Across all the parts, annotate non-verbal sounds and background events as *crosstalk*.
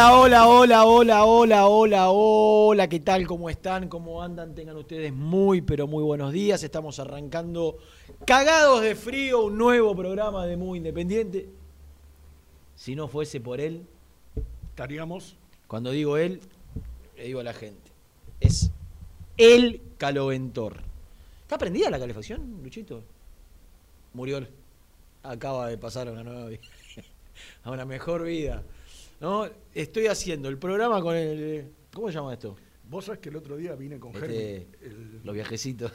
Hola, hola, hola, hola, hola, hola, hola, ¿qué tal? ¿Cómo están? ¿Cómo andan? Tengan ustedes muy, pero muy buenos días. Estamos arrancando cagados de frío, un nuevo programa de Muy Independiente. Si no fuese por él, estaríamos. cuando digo él, le digo a la gente, es el caloventor. ¿Está prendida la calefacción, Luchito? Murió. Acaba de pasar a una nueva vida, *laughs* a una mejor vida. No, estoy haciendo el programa con el. ¿Cómo se llama esto? Vos sabés que el otro día vine con Este, Germán, Los viajecitos.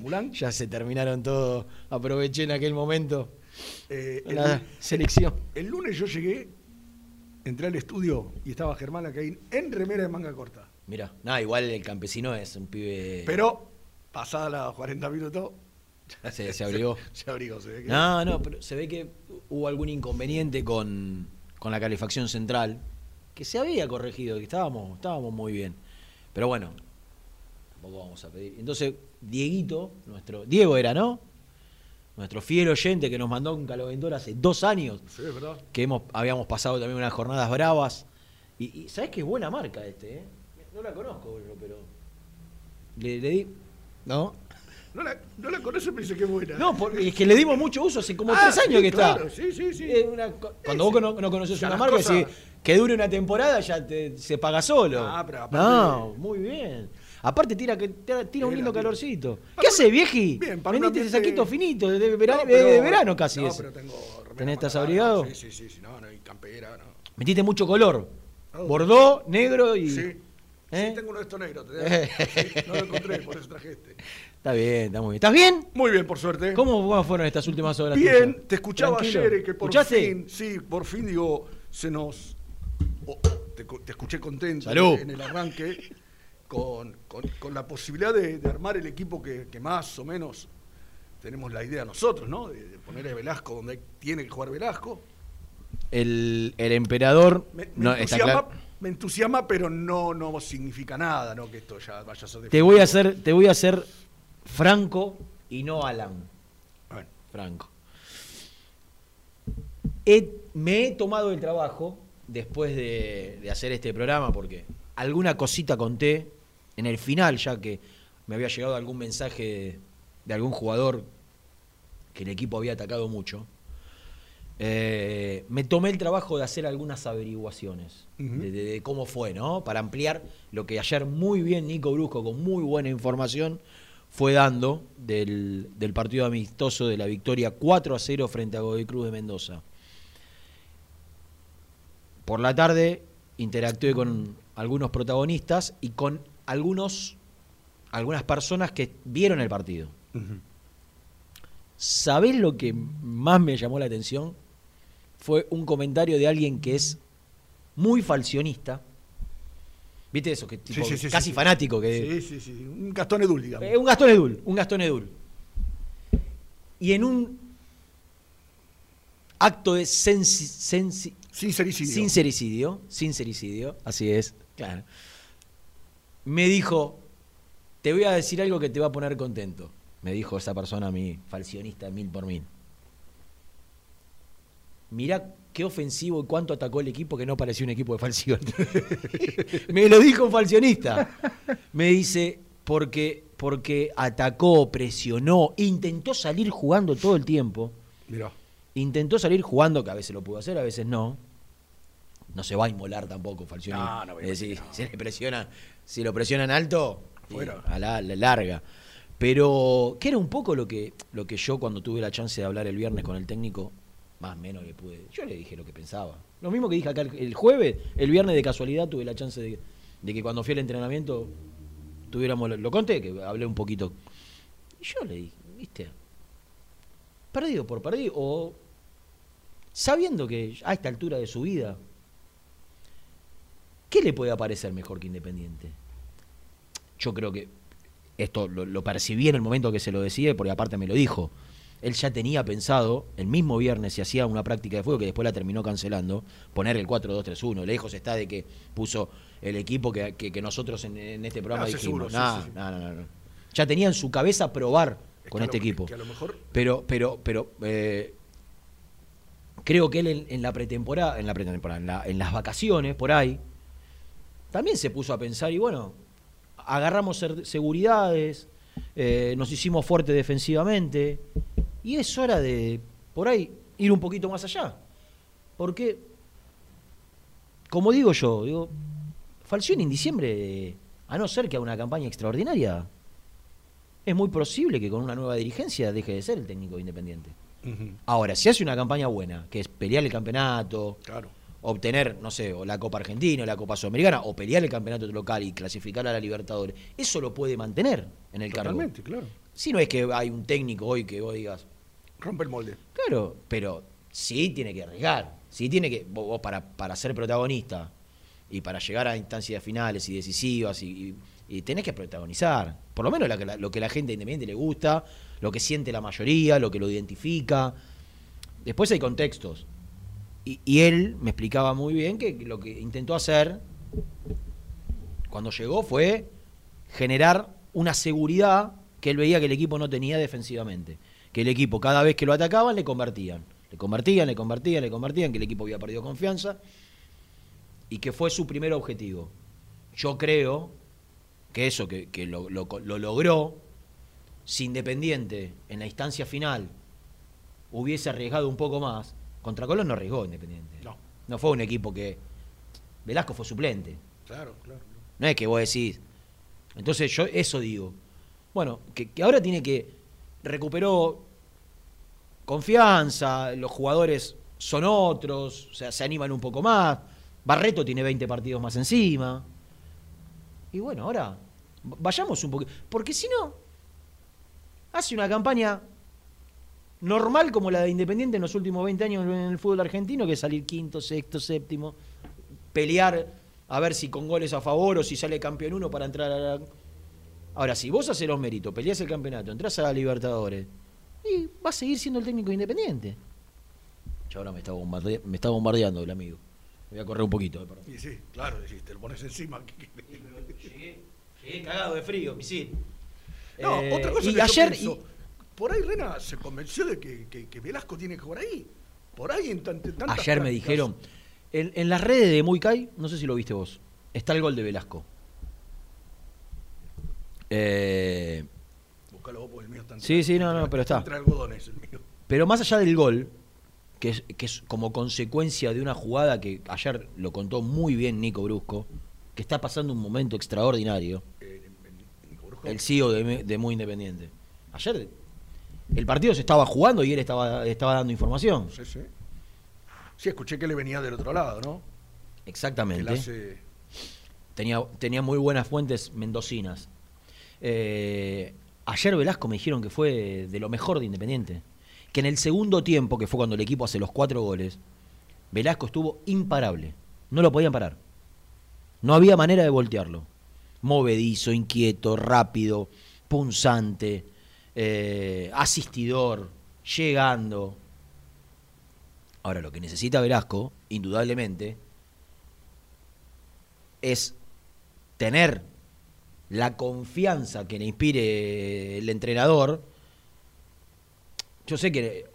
Mulán. *laughs* Ya se terminaron todo. Aproveché en aquel momento Eh, el, la selección. el lunes yo llegué, entré al estudio y estaba Germán Lacaín en remera de manga corta. Mira, no, igual el campesino es un pibe. Pero, pasada las 40 minutos, se, se abrigó. *laughs* Se, abrigó, se ve que. No, no, pero se ve que hubo algún inconveniente con, con la calefacción central, que se había corregido, que estábamos, estábamos muy bien. Pero bueno, tampoco vamos a pedir. Entonces, Dieguito, nuestro. Diego era, ¿no? Nuestro fiel oyente que nos mandó un caloventor hace dos años, Sí, es verdad. que hemos, habíamos pasado también unas jornadas bravas. Y, y ¿sabés qué buena marca este, eh? No la conozco, boludo, pero. Le, le di. ¿No? No la, no la conoce, pero dice que es buena. No, porque es que le dimos mucho uso hace como Ah, tres años sí, que claro, está. Sí, sí, sí. Es una cuando Sí, vos sí. no, no conoces una marca, cosas- decís, que dure una temporada ya te- se paga solo. Ah, pero aparte- no, muy bien. Aparte tira que tira, tira un lindo bien. calorcito. Ah, ¿Qué hace, vieji? Bien, para Veniste ese saquito finito, de, de vera- No, de- de pero- verano casi No, ese. pero tengo ¿Tenés- estás abrigado? larga, Sí, sí, sí, no, no, y campera, no. Metiste mucho color. Oh. Bordó, negro y. Sí. ¿Eh? Sí, tengo uno de estos negros. te- *laughs* sí, no lo encontré, por eso traje este. Está bien, está muy bien. ¿Estás bien? Muy bien, por suerte. ¿Cómo fueron estas últimas horas? Bien, tuyas? te escuchaba ¿Tranquilo? ayer eh, que por ¿Escuchaste? fin, sí, por fin digo, se nos. oh, te, cu- te escuché contento Salud. en el arranque con, con- con la posibilidad de, de armar el equipo que, que más o menos tenemos la idea nosotros, ¿no? De, de poner a Velasco donde tiene que jugar Velasco. El, el emperador. Me, me no, está entusiasma claro. me entusiasma, pero no, no significa nada, ¿no? Que esto ya vaya a ser Te voy a hacer, te voy a hacer franco y no Alan. Bueno, Franco. He- me he tomado el trabajo después de, de hacer este programa porque alguna cosita conté en el final, ya que me había llegado algún mensaje de, de algún jugador que el equipo había atacado mucho. Eh, me tomé el trabajo de hacer algunas averiguaciones de- de cómo fue, ¿no? Para ampliar lo que ayer muy bien Nico Brusco, con muy buena información, fue dando del, del partido amistoso de la victoria 4 a 0 frente a Godoy Cruz de Mendoza. Por la tarde interactué con algunos protagonistas y con algunos, algunas personas que vieron el partido. ujú. ¿Sabés lo que más me llamó la atención? Fue un comentario de alguien que es muy falcionista. ¿Viste eso? Que tipo, Sí, sí, sí, casi fanático. Que, Sí, sí, sí. Un Gastón Edul, digamos. Eh, un Gastón Edul, un Gastón Edul. Y en un acto de sensi- sensi- Sincericidio. sincericidio, sincericidio, así es, claro. Me dijo, te voy a decir algo que te va a poner contento. Me dijo esa persona a mí, falcionista mil por mil. Mirá qué ofensivo y cuánto atacó el equipo que no parecía un equipo de falción. *laughs* Me lo dijo un falcionista. Me dice, porque, porque atacó, presionó, intentó salir jugando todo el tiempo. Mirá. Intentó salir jugando, que a veces lo pudo hacer, a veces no. No se va a inmolar tampoco, Falcioni. No, no voy a Es decir, no. *laughs* si le presiona, si lo presionan alto, Fuera. a la, la larga. Pero, que era un poco lo que, lo que yo cuando tuve la chance de hablar el viernes con el técnico, más o menos le pude. Yo le dije lo que pensaba. Lo mismo que dije acá el, jueves, el viernes de casualidad tuve la chance de, que cuando fui al entrenamiento tuviéramos. Lo, conté, que hablé un poquito. Y yo le dije, viste, perdido por perdido, o sabiendo que a esta altura de su vida, ¿qué le puede parecer mejor que Independiente? Yo creo que esto lo, lo percibí en el momento que se lo decía, porque aparte me lo dijo. Él ya tenía pensado, el mismo viernes, si hacía una práctica de fuego, que después la terminó cancelando, poner el 4-2-3-1. Lejos está de que puso el equipo que, que- que nosotros en, en este programa sí, dijimos. seguro, sí, no, sí, sí. no, no, no, no. Ya tenía en su cabeza probar Es con este lo- equipo. que a lo mejor Pero, pero, pero eh, creo que él en, en la pretemporada, en la pretemporada, en, la- en las vacaciones, por ahí, también se puso a pensar, y bueno, agarramos seguridades, eh, nos hicimos fuertes defensivamente, y es hora de, por ahí, ir un poquito más allá. Porque, como digo yo, digo, Falcioni en diciembre, a no ser que haga una campaña extraordinaria, es muy posible que con una nueva dirigencia deje de ser el técnico de independiente. Ahora, si hace una campaña buena, que es pelear el campeonato, Claro. obtener, no sé, o la Copa Argentina, o la Copa Sudamericana, o pelear el campeonato local y clasificar a la Libertadores, eso lo puede mantener en el cargo. Totalmente, claro. Si no es que hay un técnico hoy que vos digas, Rompe el molde. claro, pero sí tiene que arriesgar, sí tiene que, vos, para, para ser protagonista y para llegar a instancias finales y decisivas y, y- tenés que protagonizar, por lo menos lo que la gente independiente le gusta, lo que siente la mayoría, lo que lo identifica. Después hay contextos. Y, y él me explicaba muy bien que lo que intentó hacer cuando llegó fue generar una seguridad que él veía que el equipo no tenía defensivamente. Que el equipo, cada vez que lo atacaban, le convertían. Le convertían, le convertían, le convertían, que el equipo había perdido confianza y que fue su primer objetivo. Yo creo que eso, que, que lo, lo- lo logró, si Independiente en la instancia final hubiese arriesgado un poco más, contra Colón no arriesgó Independiente. No. No fue un equipo que... Velasco fue suplente. Claro, claro. No es que vos decís. Entonces yo eso digo. Bueno, que, que ahora tiene que. Recuperó confianza, los jugadores son otros, o sea, se animan un poco más. Barreto tiene 20 partidos más encima. Y bueno, ahora vayamos un poquito. Porque si no, hace una campaña normal como la de Independiente en los últimos 20 años en el fútbol argentino, que es salir quinto, sexto, séptimo, pelear a ver si con goles a favor o si sale campeón uno para entrar a la... Ahora, si vos haces los méritos, peleás el campeonato, entras a la Libertadores, y va a seguir siendo el técnico independiente. Yo ahora me está, bombarde- me está bombardeando el amigo. Voy a correr un poquito, eh, perdón. Y sí, claro, decís, te lo pones encima. Llegué, llegué cagado de frío, misil. No, Eh, otra cosa y que ayer, yo pienso, por ahí Rena se convenció de que, que- que Velasco tiene que jugar ahí. Por ahí en tan- tantas Ayer me prácticas. dijeron, en, en las redes de Muy Kai, no sé si lo viste vos, está el gol de Velasco. Eh, Búscalo vos porque el mío está entre- Sí, sí, no, no, pero está. Entre algodones el mío. pero más allá del gol, que es, que es como consecuencia de una jugada que ayer lo contó muy bien Nico Brusco, que está pasando un momento extraordinario, Eh, en Brusco. el CEO de, de Muy Independiente. Ayer el partido se estaba jugando y él estaba, estaba dando información. Sí, sí. Sí, escuché que le venía del otro lado, ¿no? Exactamente. hace... Tenía, tenía muy buenas fuentes mendocinas. Eh, ayer Velasco me dijeron que fue de lo mejor de Independiente. Que en el segundo tiempo, que fue cuando el equipo hace los cuatro goles, Velasco estuvo imparable. No lo podían parar. No había manera de voltearlo. Movedizo, inquieto, rápido, punzante, eh, asistidor, llegando. Ahora, lo que necesita Velasco, indudablemente, es tener la confianza que le inspire el entrenador. Yo sé que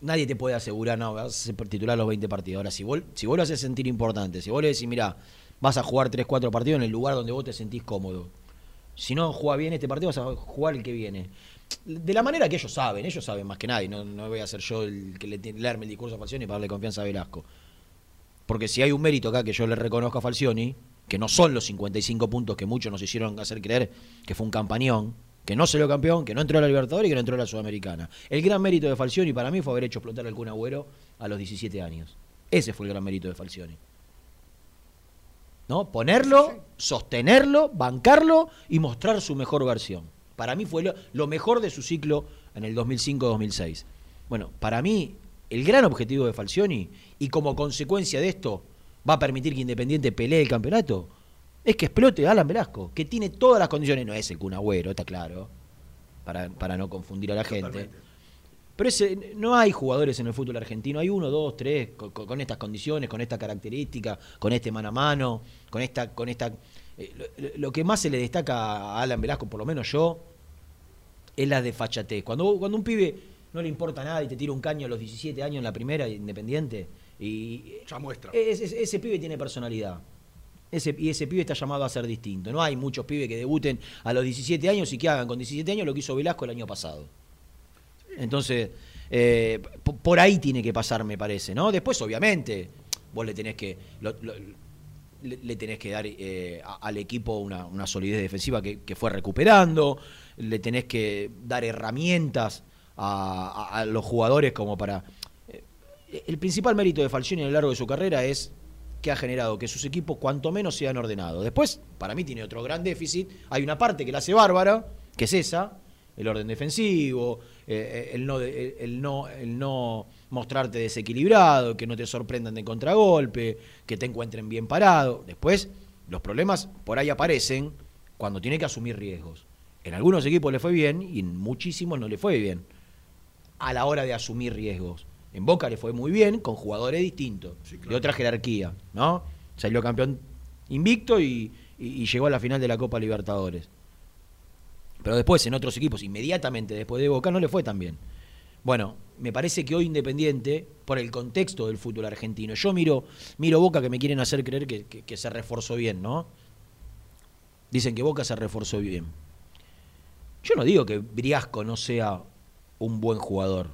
nadie te puede asegurar, no, vas a titular los 20 partidos. Ahora, si vos, si vos lo haces sentir importante, si vos le decís, mira, vas a jugar 3, 4 partidos en el lugar donde vos te sentís cómodo. Si no juega bien este partido, vas a jugar el que viene. De la manera que ellos saben, ellos saben más que nadie. No, no voy a ser yo el que le leerme el discurso a Falcioni para darle confianza a Velasco. Porque si hay un mérito acá que yo le reconozco a Falcioni, que no son los 55 puntos que muchos nos hicieron hacer creer que fue un campañón, que no salió campeón, que no entró a la Libertadores y que no entró a la Sudamericana. El gran mérito de Falcioni para mí fue haber hecho explotar al Kun Agüero a los 17 años. Ese fue el gran mérito de Falcioni. ¿No? Ponerlo, sostenerlo, bancarlo y mostrar su mejor versión. Para mí fue lo, lo mejor de su ciclo en el 2005-2006. Bueno, para mí el gran objetivo de Falcioni y como consecuencia de esto va a permitir que Independiente pelee el campeonato es que explote a Alan Velasco, que tiene todas las condiciones, no es el Kun Agüero, está claro, para, para no confundir a la gente. Pero ese, no hay jugadores en el fútbol argentino, hay uno, dos, tres, con, con- con estas condiciones, con esta característica, con este mano a mano, con esta... Con esta eh, lo, lo que más se le destaca a Alan Velasco, por lo menos yo, es la de fachatez. Cuando, cuando un pibe no le importa nada y te tira un caño a los 17 años en la primera, independiente, y Ya muestra. ese, ese- ese pibe tiene personalidad. Ese, y ese pibe está llamado a ser distinto. No hay muchos pibes que debuten a los 17 años y que hagan con 17 años lo que hizo Velasco el año pasado. Entonces, eh, por ahí tiene que pasar, me parece, ¿no? Después, obviamente, vos le tenés que. lo- lo- le, le tenés que dar eh, a- al equipo una, una solidez defensiva que, que fue recuperando, le tenés que dar herramientas a, a- a los jugadores como para... eh, el principal mérito de Falcioni a lo largo de su carrera es que ha generado que sus equipos cuanto menos sean ordenados. Después, para mí tiene otro gran déficit. Hay una parte que la hace bárbara, que es esa, el orden defensivo, eh, el, no, de- el, no, el no mostrarte desequilibrado, que no te sorprendan de contragolpe, que te encuentren bien parado. Después, los problemas por ahí aparecen cuando tiene que asumir riesgos. En algunos equipos le fue bien y en muchísimos no le fue bien a la hora de asumir riesgos. En Boca le fue muy bien con jugadores distintos, Sí, claro. de otra jerarquía, ¿no? Salió campeón invicto y, y- y llegó a la final de la Copa Libertadores. Pero después, en otros equipos, inmediatamente después de Boca, no le fue tan bien. Bueno, me parece que hoy Independiente, por el contexto del fútbol argentino, yo miro, miro Boca que me quieren hacer creer que, que- que se reforzó bien, ¿no? Dicen que Boca se reforzó bien. Yo no digo que Briasco no sea un buen jugador.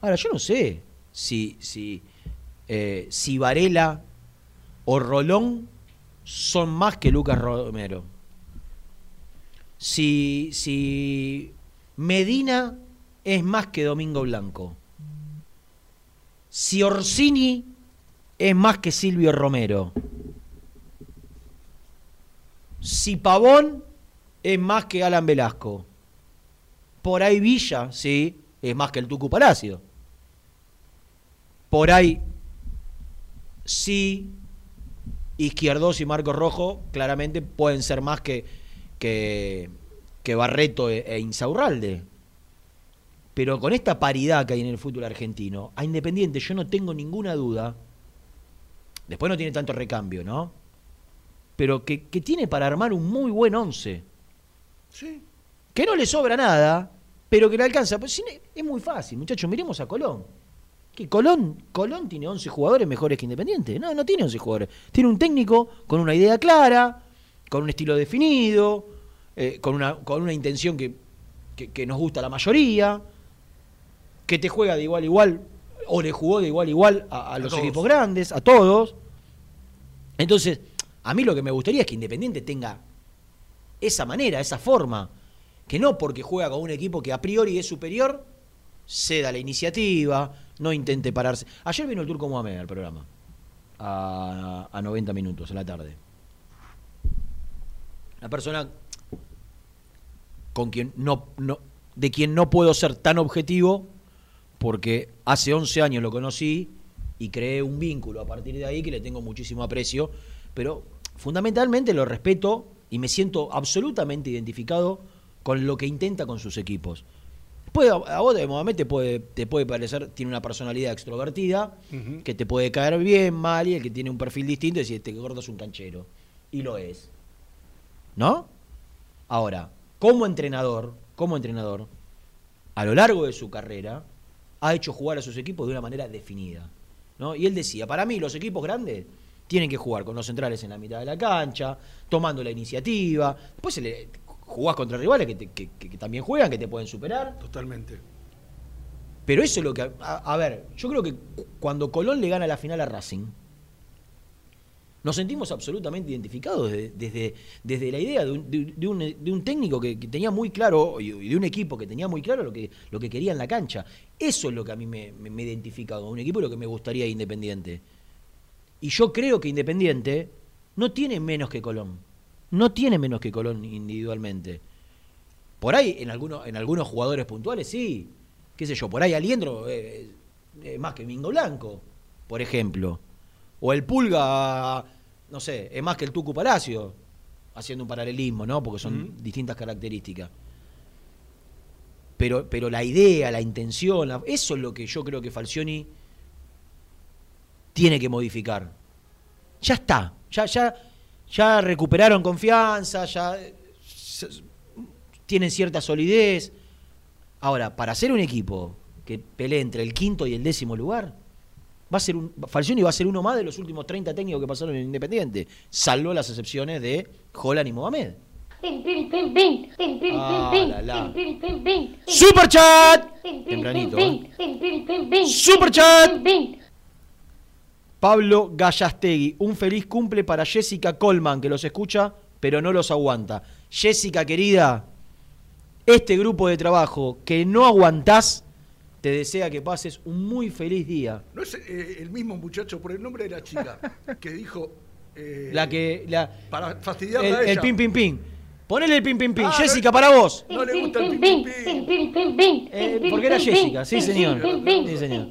Ahora, yo no sé si, si, eh, si Varela o Rolón son más que Lucas Romero. Si, si Medina es más que Domingo Blanco. Si Orsini es más que Silvio Romero. Si Pavón es más que Alan Velasco. Por ahí Villa, sí, es más que el Tucu Palacio. Por ahí sí, Izquierdos y Marcos Rojo claramente pueden ser más que, que, que Barreto e, e Insaurralde. Pero con esta paridad que hay en el fútbol argentino, a Independiente yo no tengo ninguna duda. Después no tiene tanto recambio, ¿no? Pero que, que tiene para armar un muy buen once. Sí. Que no le sobra nada, pero que le alcanza. Pues es muy fácil, muchachos. Miremos a Colón. Que Colón, Colón tiene 11 jugadores mejores que Independiente. No, no tiene 11 jugadores. Tiene un técnico con una idea clara, con un estilo definido, eh, con, una, con una intención que, que- que nos gusta a la mayoría, que te juega de igual a igual, o le jugó de igual a igual a, a los todos. equipos grandes, a todos. Entonces, a mí lo que me gustaría es que Independiente tenga esa manera, esa forma. Que no porque juega con un equipo que a priori es superior, ceda la iniciativa, no intente pararse. Ayer vino el Turco Mohamed al programa, a, a 90 minutos en la tarde. Una persona con quien no, no, de quien no puedo ser tan objetivo, porque hace 11 años lo conocí y creé un vínculo a partir de ahí que le tengo muchísimo aprecio, pero fundamentalmente lo respeto y me siento absolutamente identificado con lo que intenta con sus equipos. Puede, a vos de Mohamed te puede, te puede parecer, tiene una personalidad extrovertida, que te puede caer bien, mal, y el que tiene un perfil distinto es decir, este gordo es un canchero. Y lo es. ¿No? Ahora, como entrenador, como entrenador, a lo largo de su carrera, ha hecho jugar a sus equipos de una manera definida. ¿no? Y él decía, para mí los equipos grandes tienen que jugar con los centrales en la mitad de la cancha, tomando la iniciativa. Después se le, jugás contra rivales que, te- que- que- que también juegan, que te pueden superar. Totalmente. Pero eso es lo que. A, a ver, yo creo que cuando Colón le gana la final a Racing, nos sentimos absolutamente identificados desde, desde, desde la idea de un, de- de un- de un técnico que, tenía muy claro, y de un equipo que tenía muy claro lo que, lo que quería en la cancha. Eso es lo que a mí me, me- me identifica con un equipo y lo que me gustaría de Independiente. Y yo creo que Independiente no tiene menos que Colón. No tiene menos que Colón individualmente. Por ahí, en algunos, en algunos jugadores puntuales, sí. Qué sé yo, por ahí Aliendro eh, eh, más que Mingo Blanco, por ejemplo. O el Pulga, no sé, es más que el Tucu Palacio, haciendo un paralelismo, ¿no? Porque son distintas características. Pero, pero la idea, la intención, la- eso es lo que yo creo que Falcioni tiene que modificar. Ya está, ya, ya, ya recuperaron confianza, ya eh, tienen cierta solidez. Ahora, para ser un equipo que pelee entre el quinto y el décimo lugar, va a ser un, Falcioni va a ser uno más de los últimos 30 técnicos que pasaron en Independiente, salvo las excepciones de Holland y Mohamed. Ah, la, la. ¡Super chat! Tempranito, ¿eh? ¡Super chat! Pablo Gallastegui, un feliz cumple para Jessica Colman, que los escucha, pero no los aguanta. Jessica, querida, este grupo de trabajo que no aguantás, te desea que pases un muy feliz día. No es eh, el mismo muchacho por el nombre de la chica *laughs* que dijo. eh, La que. La, Para fastidiarla el, a el ella. pin, pin, pin. Ponele el pin, pin, pin. Ah, Jessica, no- para vos. No le gusta el pin, pin, pin. Eh, porque era Jessica, sí, señor. Sí, señor.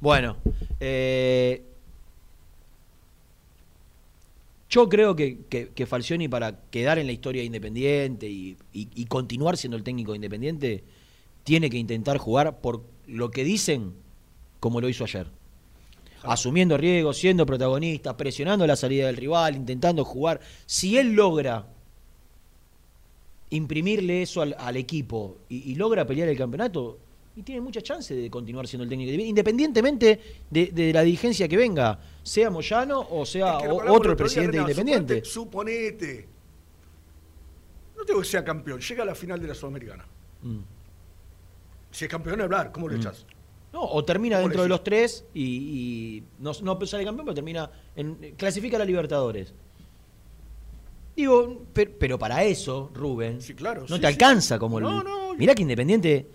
Bueno, eh, yo creo que, que, que Falcioni para quedar en la historia de Independiente y, y- y continuar siendo el técnico de Independiente, tiene que intentar jugar por lo que dicen como lo hizo ayer. Asumiendo riesgos, siendo protagonista, presionando la salida del rival, intentando jugar. Si él logra imprimirle eso al, al equipo y, y logra pelear el campeonato, y tiene muchas chances de continuar siendo el técnico, independientemente de, de la dirigencia que venga, sea Moyano o sea Es que lo o- hablamos otro presidente independiente. Suponete, suponete. No tengo que sea campeón, llega a la final de la Sudamericana. Mm. Si es campeón, hablar, ¿cómo lo echas? No, o termina ¿Cómo dentro de los tres y, y no, no sale campeón, pero termina en, clasifica a la Libertadores. Digo, pero, pero para eso, Rubén, Sí, claro, no sí, te sí. alcanza como No, el. no, Mirá que Independiente.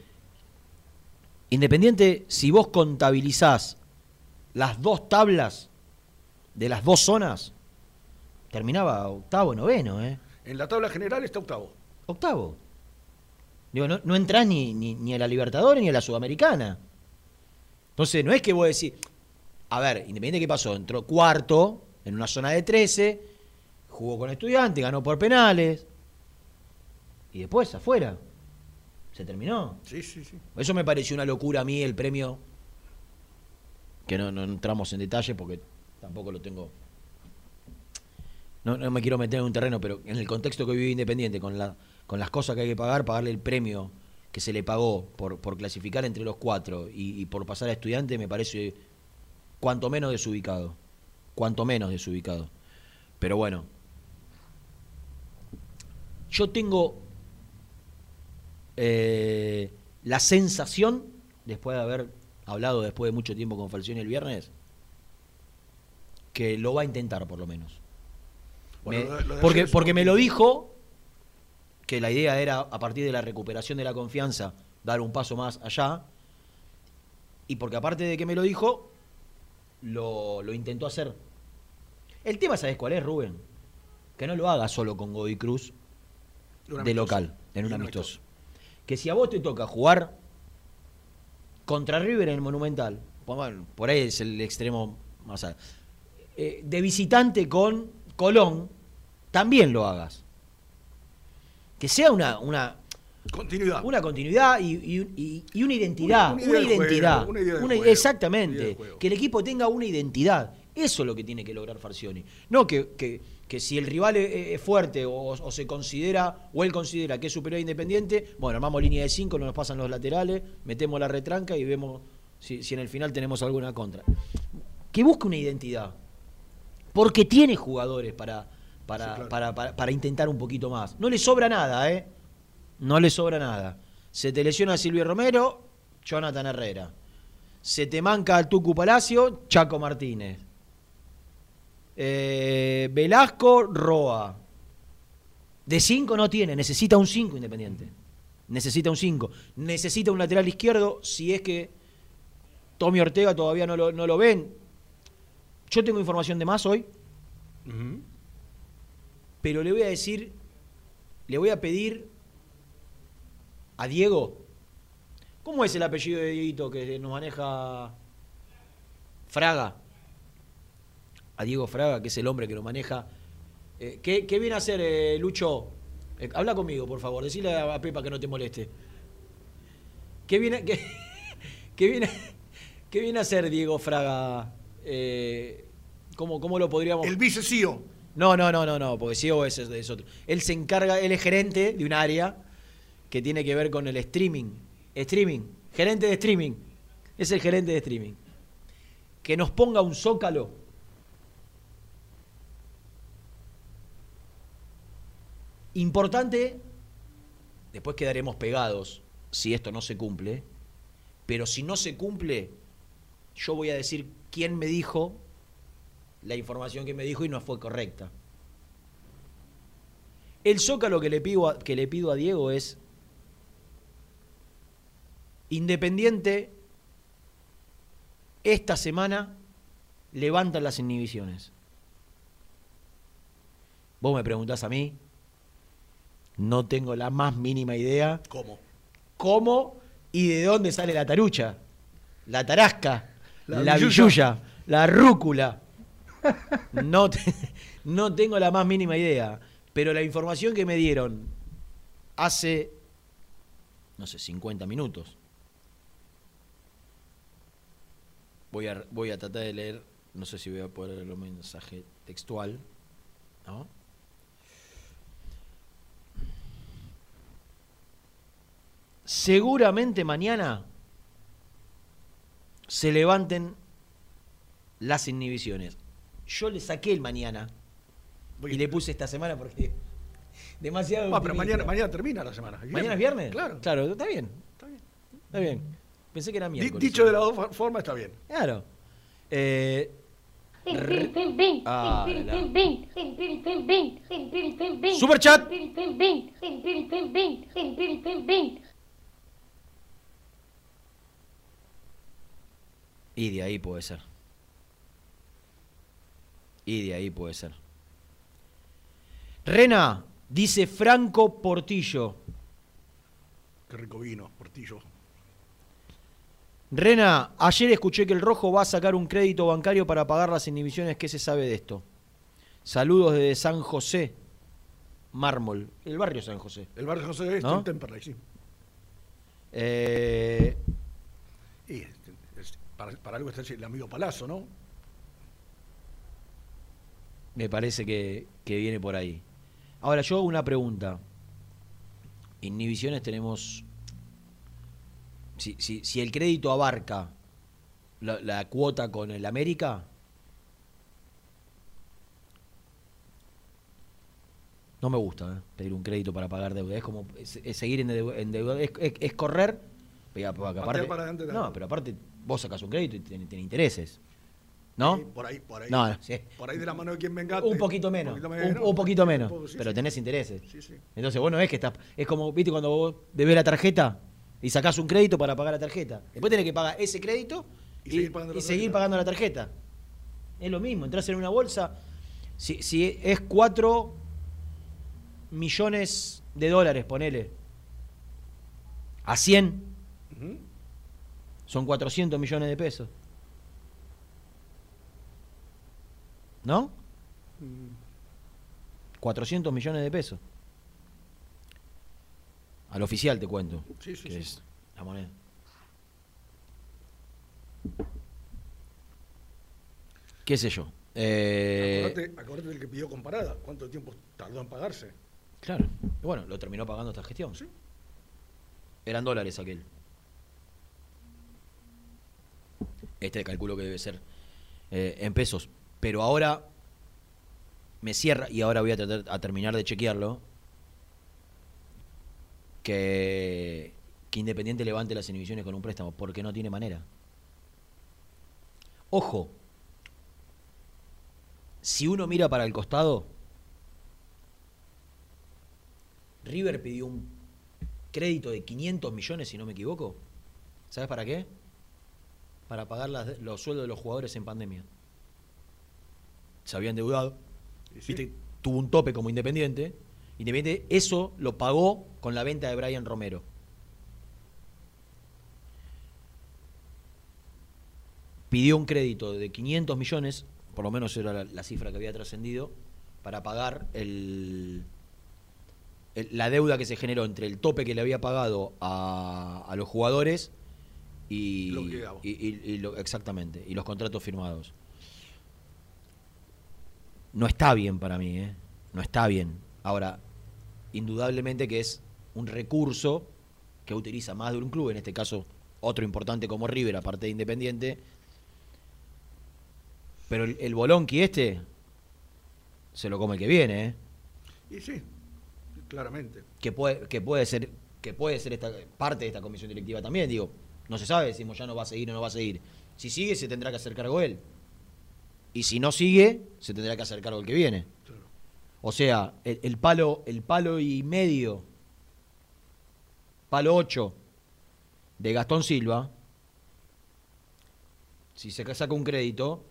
Independiente, si vos contabilizás las dos tablas de las dos zonas, terminaba octavo, noveno, ¿eh? En la tabla general está octavo. Octavo. Digo, no, no entrás ni, ni, ni a la Libertadores ni a la Sudamericana. Entonces, no es que vos decís, a ver, Independiente, ¿qué pasó? Entró cuarto en una zona de 13, jugó con estudiantes, ganó por penales, y después afuera. ¿Se terminó? Sí, sí, sí. Eso me pareció una locura a mí, el premio. Que no, no entramos en detalle porque tampoco lo tengo. No, no me quiero meter en un terreno, pero en el contexto que vive Independiente, con, la, con las cosas que hay que pagar, pagarle el premio que se le pagó por, por clasificar entre los cuatro y, y por pasar a estudiante, me parece cuanto menos desubicado. Cuanto menos desubicado. Pero bueno. Yo tengo eh, la sensación, después de haber hablado después de mucho tiempo con Falcioni el viernes, que lo va a intentar por lo menos. Bueno, Me- lo porque, porque me lo dijo que la idea era, a partir de la recuperación de la confianza, dar un paso más allá. Y porque aparte de que me lo dijo, lo, lo intentó hacer. El tema, ¿sabes cuál es, Rubén? Que no lo haga solo con Godoy Cruz De local, en un amistoso. Que si a vos te toca jugar contra River en el Monumental, bueno, por ahí es el extremo más alto, eh, de visitante con Colón, también lo hagas. Que sea una, una, Continuidad. una continuidad y, y- y- y una identidad. Una- identidad. juego, una idea del Una- juego, exactamente. idea. Que el equipo tenga una identidad. Eso es lo que tiene que lograr Farcioni. No que, que- que si el rival es, es fuerte o, o se considera, o él considera que es superior a Independiente, bueno, armamos línea de 5, nos pasan los laterales, metemos la retranca y vemos si, si en el final tenemos alguna contra. Que busque una identidad. Porque tiene jugadores para, para, Sí, claro. para, para- para intentar un poquito más. No le sobra nada, ¿eh? No le sobra nada. Se te lesiona Silvio Romero, Jonathan Herrera. Se te manca al Tucu Palacio, Chaco Martínez. Eh, Velasco, Roa. De 5 no tiene, necesita un 5 independiente. Necesita un 5. Necesita un lateral izquierdo si es que Tommy Ortega todavía no lo, no lo ven. Yo tengo información de más hoy, pero le voy a decir, le voy a pedir a Diego. ¿Cómo es el apellido de Dieguito que nos maneja Fraga? A Diego Fraga, que es el hombre que lo maneja. Eh, ¿qué, qué viene a hacer, eh, Lucho? Eh, habla conmigo, por favor. Decile a, Pepa que no te moleste. ¿Qué viene, qué, *laughs* qué viene, qué viene a hacer Diego Fraga? ¿cómo, ¿Cómo lo podríamos...? El vice CEO. No, no, no, no, no, porque CEO es, es otro. Él se encarga, él es gerente de un área que tiene que ver con el streaming. Streaming, gerente de streaming. Es el gerente de streaming. Que nos ponga un zócalo. Importante, después quedaremos pegados si esto no se cumple, pero si no se cumple, yo voy a decir quién me dijo la información que me dijo y no fue correcta. El zócalo que le pido a, que le pido a Diego es Independiente esta semana levanta las inhibiciones. Vos me preguntás a mí, no tengo la más mínima idea ¿Cómo? cómo y de dónde sale la tarucha, la tarasca, La la, la rúcula. No, te- *laughs* no tengo la más mínima idea, pero la información que me dieron hace, no sé, 50 minutos. Voy a, voy a tratar de leer, no sé si voy a poder leer un mensaje textual, ¿no? Seguramente mañana se levanten las inhibiciones. Yo le saqué el mañana y le puse esta semana porque demasiado. Ah, pero mañana, mañana termina la semana. ¿Mañana es viernes? Claro. Claro, está bien. Está bien. Está bien. Pensé que era miércoles. dicho de las dos for- formas, está bien. Claro. Eh, Ah, la- Super chat. Y de ahí puede ser. Y de ahí puede ser. Rena, dice Franco Portillo. Qué rico vino, Portillo. Rena, ayer escuché que el Rojo va a sacar un crédito bancario para pagar las inhibiciones. ¿Qué se sabe de esto? Saludos desde San José, Mármol, el barrio San José. El barrio José es ¿No? en Temperley, sí. Eh, Y para, algo está el amigo Palazzo, ¿no? me parece que, que viene por ahí. Ahora, yo hago una pregunta. Inhibiciones tenemos. Si, si, si el crédito abarca la, cuota con el América. No me gusta eh, pedir un crédito para pagar deuda. Es como es, seguir en deuda. Es correr. Aparte- para adelante no, pero aparte vos sacás un crédito y tiene, tiene intereses. ¿No? Y por ahí, por ahí. No, no, sí. Por ahí de la mano de quien venga. Un poquito menos, un, un poquito menos, pero tenés intereses. Sí, sí. Entonces vos no es que estás, es como, viste, cuando vos debes la tarjeta y sacás un crédito para pagar la tarjeta. Después tenés que pagar ese crédito Y y, seguir pagando la y seguir tarjeta. pagando la tarjeta. Es lo mismo, entras en una bolsa, si, si es 4 millones de dólares, ponele, a 100, Son 400 millones de pesos. ¿No? 400 millones de pesos. Al oficial te cuento. Sí, sí, que sí. es la moneda. ¿Qué sé yo? Eh, Acordate, acordate del que pidió comparada. ¿Cuánto tiempo tardó en pagarse? claro. Bueno, lo terminó pagando esta gestión. Sí. Eran dólares aquel. Este calculo que debe ser eh, en pesos. Pero ahora me cierra, y ahora voy a tratar a terminar de chequearlo, que, que Independiente levante las inhibiciones con un préstamo, porque no tiene manera. Ojo, si uno mira para el costado, River pidió un crédito de 500 millones, si no me equivoco. ¿Sabes para qué? Para pagar las- los sueldos de los jugadores en pandemia. Se había endeudado. Y sí. ¿viste? Tuvo un tope como Independiente. Independiente eso lo pagó con la venta de Brian Romero. Pidió un crédito de 500 millones, por lo menos era la, la cifra que había trascendido, para pagar el, el- la deuda que se generó entre el tope que le había pagado a, a los jugadores y, Lo que quedaba. y- y- y lo- exactamente y los contratos firmados. No está bien para mí, ¿eh? No está bien. Ahora, indudablemente que es un recurso que utiliza más de un club, en este caso otro importante como River, aparte de Independiente. Pero el, el Bolonqui este se lo come el que viene, ¿eh? Y sí, claramente. que puede, que puede ser, que puede ser esta parte de esta comisión directiva también, digo, no se sabe, decimos ya no va a seguir o no va a seguir. Si sigue, se tendrá que hacer cargo él. Y si no sigue, se tendrá que hacer cargo el que viene. Claro. O sea, el, el palo, el palo y medio, palo 8 de Gastón Silva, si se saca un crédito,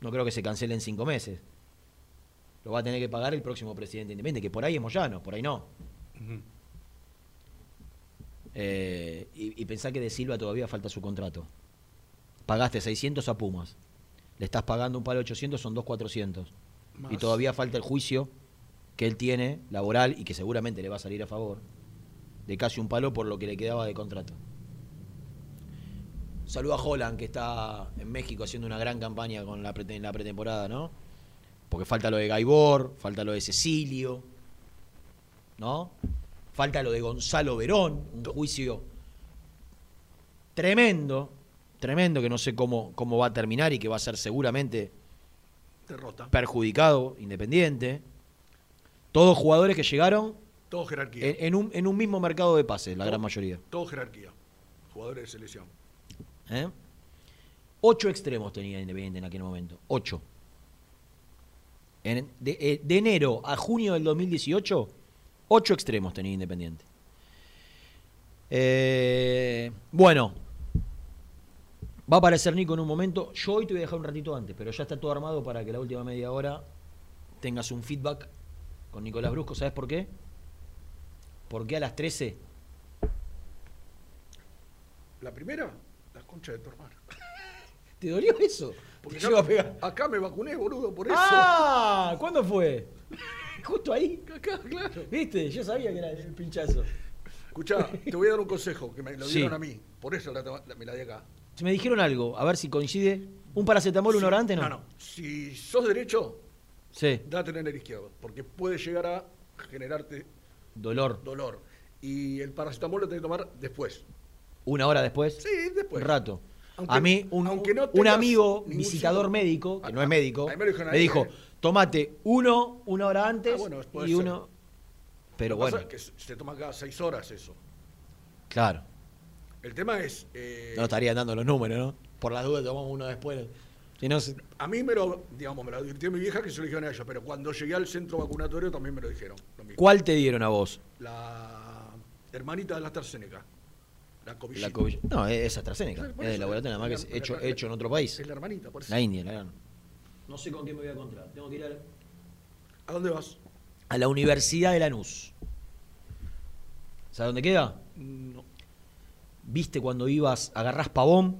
no creo que se cancele en cinco meses. Lo va a tener que pagar el próximo presidente independiente, que por ahí es Moyano, por ahí no. Eh, y, y pensá que de Silva todavía falta su contrato. Pagaste 600 a Pumas. Le estás pagando un palo 800, son 2,400. Y todavía falta el juicio que él tiene, laboral, y que seguramente le va a salir a favor, de casi un palo por lo que le quedaba de contrato. Saluda a Holland, que está en México haciendo una gran campaña con la, prete- la pretemporada, ¿no? Porque falta lo de Gaibor, falta lo de Cecilio, ¿no? Falta lo de Gonzalo Verón, un juicio tremendo, tremendo, que no sé cómo, cómo va a terminar y que va a ser seguramente Derrota. perjudicado, independiente. Todos jugadores que llegaron Todo jerarquía. en, en un, en un mismo mercado de pases, la gran mayoría. Todo jerarquía. Jugadores de selección. ¿eh? Ocho extremos tenía Independiente en aquel momento. Ocho. En- de, eh, de enero a junio del 2018, ocho extremos tenía Independiente. Eh, bueno, va a aparecer Nico en un momento. Yo hoy te voy a dejar un ratito antes, pero ya está todo armado para que la última media hora tengas un feedback con Nicolás Brusco. ¿Sabes por qué? Porque a las 13 La primera, la concha de tu hermano. *laughs* ¿Te dolió eso? Porque acá me vacuné, boludo, por eso. ¡Ah! ¿Cuándo fue? *laughs* Justo ahí. *laughs* Acá, claro. ¿Viste? Yo sabía que era el pinchazo. Escuchá, te voy a dar un consejo que me lo Sí. dieron a mí. Por eso la, la- me la di acá. Si me dijeron algo, a ver si coincide. ¿Un paracetamol una hora antes? No. No, no. Si sos derecho, Sí. date en el izquierdo. Porque puede llegar a generarte Dolor. dolor. Y el paracetamol lo tenés que tomar después. Una hora después. Sí, después. Un rato. Aunque- a mí, un, aunque no un amigo visitador médico, que Ah, no es médico, me dijo: eh. Tomate uno una hora antes Ah, bueno, y ser. uno. Pero pasa bueno, es que se toma cada seis horas eso. claro. El tema es. eh, No estarían dando los números, ¿no? Por las dudas tomamos uno después. Si no, se- A mí me lo, digamos, me lo advirtió mi vieja que se lo dijeron a ella, pero cuando llegué al centro vacunatorio también me lo dijeron. lo mismo. ¿Cuál te dieron a vos? La hermanita de la AstraZeneca. La COVID. No, es AstraZeneca. Es de eso, laboratorio, nada más que es es hecho, hecho en otro país. Es la hermanita, por eso. La India, la gran. No sé con qué me voy a encontrar. Tengo que ir a, ¿A dónde vas? a la Universidad de Lanús. ¿Sabes dónde queda? No. ¿Viste cuando ibas, agarrás Pavón,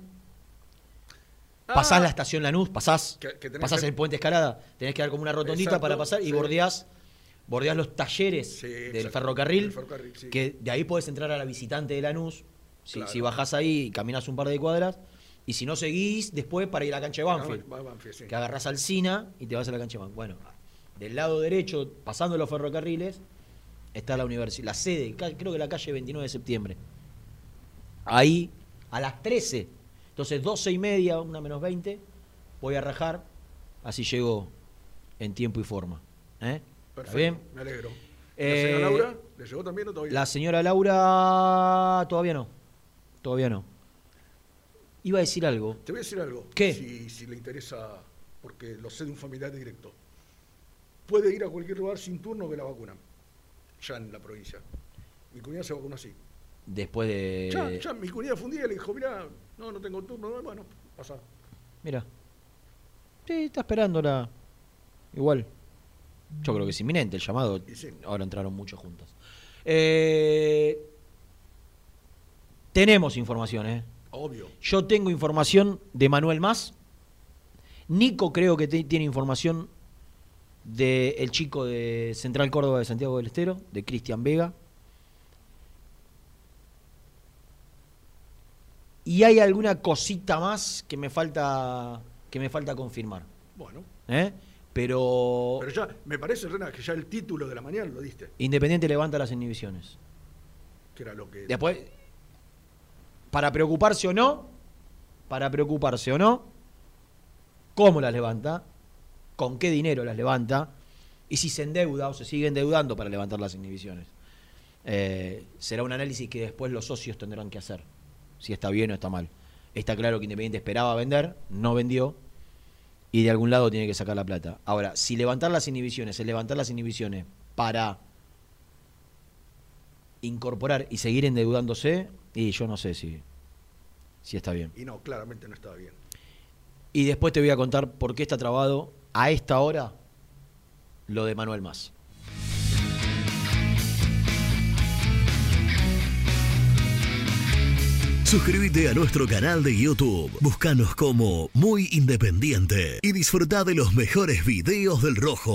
pasás Ah, la estación Lanús, pasás, Que- pasás que- el puente Escalada, tenés que dar como una rotondita Exacto, para pasar y sí. bordeás, bordeás los talleres Sí, del ferrocarril, del ferrocarril, sí. que de ahí podés entrar a la visitante de Lanús, si, si bajás ahí y caminás un par de cuadras, y si no seguís, después para ir a la cancha de Banfield. Va- Banfield, sí. que agarrás Alcina y te vas a la cancha de Banfield. Bueno, del lado derecho, pasando los ferrocarriles, está la universidad, la sede, creo que la calle 29 de septiembre. Ahí, a las 13. Entonces, 12 y media, una menos 20, voy a rajar, así llego en tiempo y forma. ¿Eh? ¿Está Perfecto, bien? me alegro. ¿La Eh, señora Laura le llegó también o todavía? La señora Laura, todavía no. Todavía no. Iba a decir algo. Te voy a decir algo. ¿Qué? Si, si le interesa, porque lo sé de un familiar directo. Puede ir a cualquier lugar sin turno que la vacunan. Ya en la provincia. Mi cuñada se vacunó así. Después de. Ya, ya, mi cuñada fue un día y le dijo, mira, no, no tengo turno. Bueno, pasa. Mira. Sí, está esperándola. Igual. Yo creo que es inminente el llamado. Sí. Ahora entraron muchos juntas. Eh, tenemos información, ¿eh? Obvio. Yo tengo información de Manuel Más. Nico creo que tiene información del chico de Central Córdoba de Santiago del Estero, de Cristian Vega. Y hay alguna cosita más que me falta que me falta confirmar. Bueno. ¿eh? Pero, Pero ya, me parece, Rena, que ya el título de la mañana lo diste. Independiente levanta las inhibiciones. Que era lo que. Después, para preocuparse o no, para preocuparse o no, cómo las levanta, con qué dinero las levanta, y si se endeuda o se sigue endeudando para levantar las inhibiciones. Eh, será un análisis que después los socios tendrán que hacer, si está bien o está mal. Está claro que Independiente esperaba vender, no vendió, y de algún lado tiene que sacar la plata. Ahora, si levantar las inhibiciones es levantar las inhibiciones para incorporar y seguir endeudándose, y yo no sé si, si está bien. Y no, claramente no estaba bien. Y después te voy a contar por qué está trabado a esta hora lo de Manuel Más. Suscríbete a nuestro canal de YouTube. Búscanos como Muy Independiente y disfruta de los mejores videos del Rojo.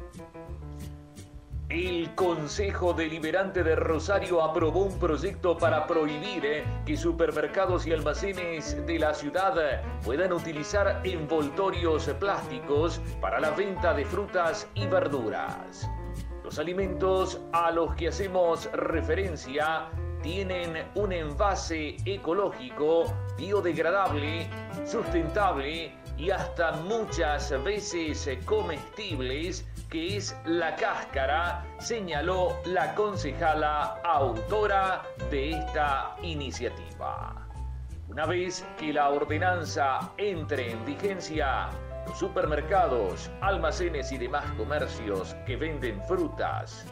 El Consejo Deliberante de Rosario aprobó un proyecto para prohibir eh, que supermercados y almacenes de la ciudad puedan utilizar envoltorios plásticos para la venta de frutas y verduras. Los alimentos a los que hacemos referencia tienen un envase ecológico, biodegradable, sustentable y hasta muchas veces comestibles que es la cáscara, señaló la concejala autora de esta iniciativa. Una vez que la ordenanza entre en vigencia, los supermercados, almacenes y demás comercios que venden frutas,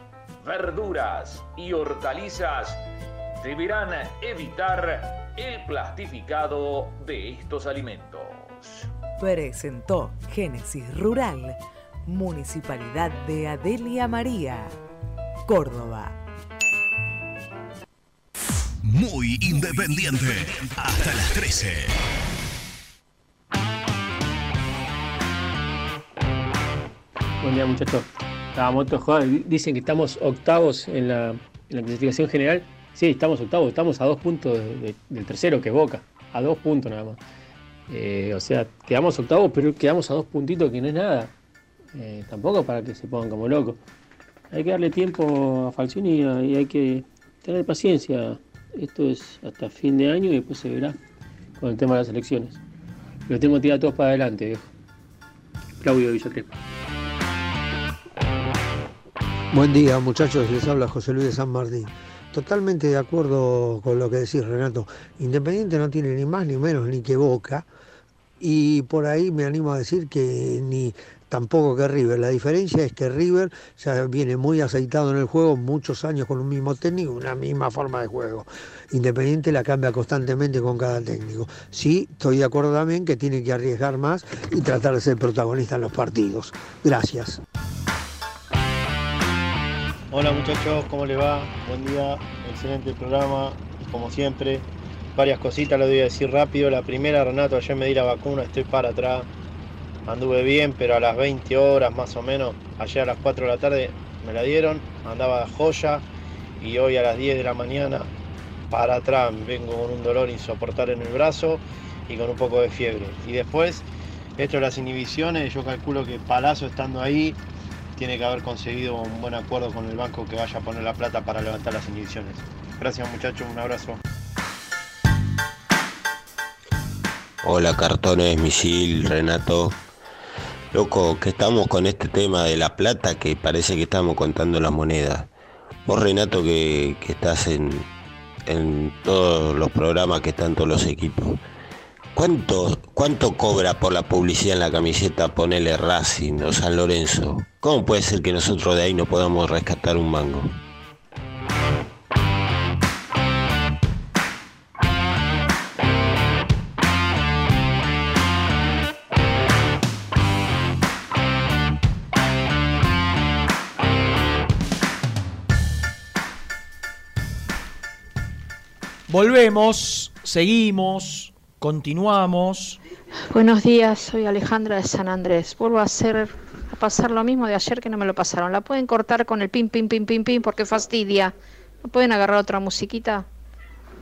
verduras y hortalizas deberán evitar el plastificado de estos alimentos. Presentó Génesis Rural Municipalidad de Adelia María, Córdoba. Muy independiente. Hasta las 13. Buen día muchachos. Estábamos todos jugando. Dicen que estamos octavos en la, en la clasificación general. Sí, estamos octavos. Estamos a dos puntos de- de- del tercero, que es Boca. A dos puntos nada más. Eh, o sea, quedamos octavos, pero quedamos a dos puntitos, que no es nada. Eh, tampoco para que se pongan como locos. Hay que darle tiempo a Falcioni y, hay que tener paciencia. Esto es hasta fin de año y después se verá con el tema de las elecciones. Lo tengo tirar todos para adelante, viejo. Claudio Villacrepa. Buen día, muchachos. Les habla José Luis de San Martín. Totalmente de acuerdo con lo que decís, Renato. Independiente no tiene ni más ni menos ni que Boca. Y por ahí me animo a decir que ni tampoco que River. La diferencia es que River ya viene muy aceitado en el juego, muchos años con un mismo técnico, una misma forma de juego. Independiente la cambia constantemente con cada técnico. Sí, estoy de acuerdo también que tiene que arriesgar más y tratar de ser protagonista en los partidos. Gracias. Hola muchachos, ¿cómo les va? Buen día, excelente programa, como siempre. Varias cositas les voy a decir rápido. La primera, Renato, ayer me di la vacuna, estoy para atrás. Anduve bien, pero a las 20 horas más o menos, ayer a las 4 de la tarde me la dieron, andaba joya y hoy a las 10 de la mañana para atrás vengo con un dolor insoportable en el brazo y con un poco de fiebre. Y después, esto de las inhibiciones, yo calculo que Palazzo estando ahí tiene que haber conseguido un buen acuerdo con el banco que vaya a poner la plata para levantar las inhibiciones. Gracias muchachos, un abrazo. Hola cartones, Misil, Renato. Loco, que estamos con este tema de la plata que parece que estamos contando las monedas. Vos Renato que, que estás en, en todos los programas que están todos los equipos. ¿Cuánto, ¿Cuánto cobra por la publicidad en la camiseta ponele Racing o San Lorenzo? ¿Cómo puede ser que nosotros de ahí no podamos rescatar un mango? Volvemos, seguimos, continuamos. Buenos días, soy Alejandra de San Andrés. Vuelvo a hacer a pasar lo mismo de ayer que no me lo pasaron. La pueden cortar con el pim pim pim pim pim porque fastidia. ¿No pueden agarrar otra musiquita?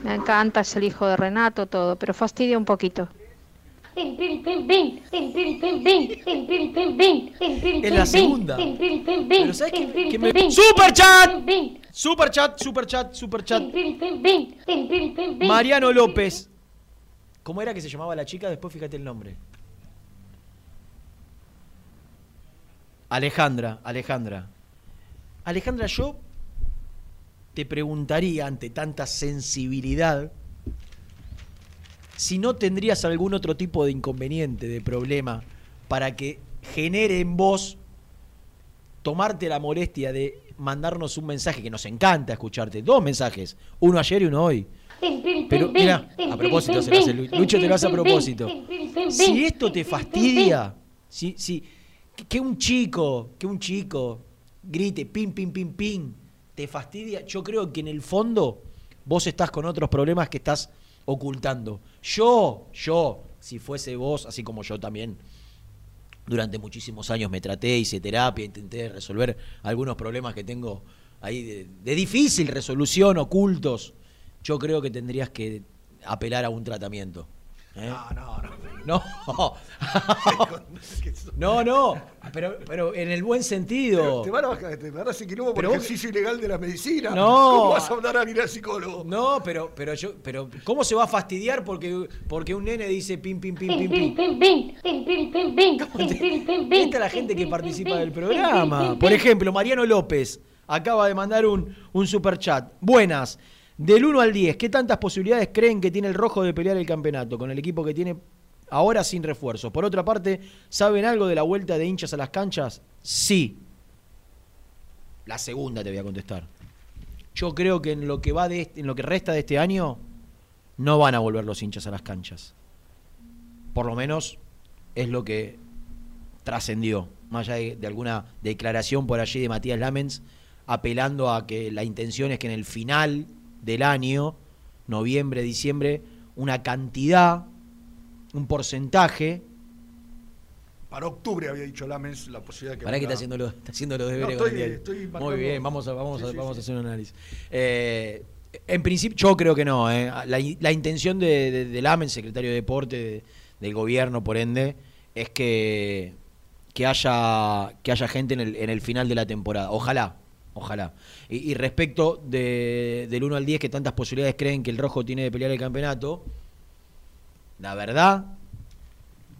Me encanta, es el hijo de Renato, todo, pero fastidia un poquito. Es la segunda. Pero ¿sabes qué? Que me- ¡Super chat! Super chat, super chat, super chat. Mariano López. ¿Cómo era que se llamaba la chica? Después fíjate el nombre. Alejandra, Alejandra. Alejandra, yo te preguntaría ante tanta sensibilidad si no tendrías algún otro tipo de inconveniente, de problema, para que genere en vos tomarte la molestia de mandarnos un mensaje que nos encanta escucharte. Dos mensajes, uno ayer y uno hoy. Pero mira, a propósito, se lo hace Lu- Lucho te lo hace a propósito. Si esto te fastidia, si, si, que un chico, que un chico grite pim, pim, pim, pim, te fastidia, yo creo que en el fondo vos estás con otros problemas que estás ocultando. Yo, yo, si fuese vos, así como yo también, Durante muchísimos años me traté, hice terapia, intenté resolver algunos problemas que tengo ahí de, de difícil resolución, ocultos. Yo creo que tendrías que apelar a un tratamiento. ¿Eh? No, no, no. No, no, no, pero, pero en el buen sentido. Te van a bajar, te van a hacer quilombo por Pero vos- ejercicio ilegal de la medicina. No. ¿Cómo vas a hablar a ir al psicólogo? No, pero, pero yo, pero ¿cómo se va a fastidiar porque, porque un nene dice pim pim pim pim Pim, pim? pim, pim, pim, pim, pim, pim, pim, pim, la gente que participa del programa. Por ejemplo, Mariano López acaba de mandar un, un super chat. Buenas. Del 1 al 10, ¿qué tantas posibilidades creen que tiene el rojo de pelear el campeonato con el equipo que tiene ahora sin refuerzos? Por otra parte, ¿saben algo de la vuelta de hinchas a las canchas? Sí. La segunda te voy a contestar. Yo creo que en lo que va de en lo que resta de este año no van a volver los hinchas a las canchas. Por lo menos es lo que trascendió, más allá de, de alguna declaración por allí de Matías Lamens, apelando a que la intención es que en el final del año, noviembre, diciembre, una cantidad, un porcentaje, Para octubre había dicho Lamens la posibilidad de que. para que está haciendo, los, está haciendo los deberes No, estoy- estoy Muy bien, vamos a, vamos a, Sí, sí, vamos sí. a hacer un análisis. Eh, en principio, yo creo que no. eh. La, la intención de, de, de Lamens, secretario de Deporte de- del gobierno, por ende, es que, que, haya, que haya gente en el, en el final de la temporada. Ojalá, ojalá. Y, respecto de, del 1 al 10, que tantas posibilidades creen que el rojo tiene de pelear el campeonato, la verdad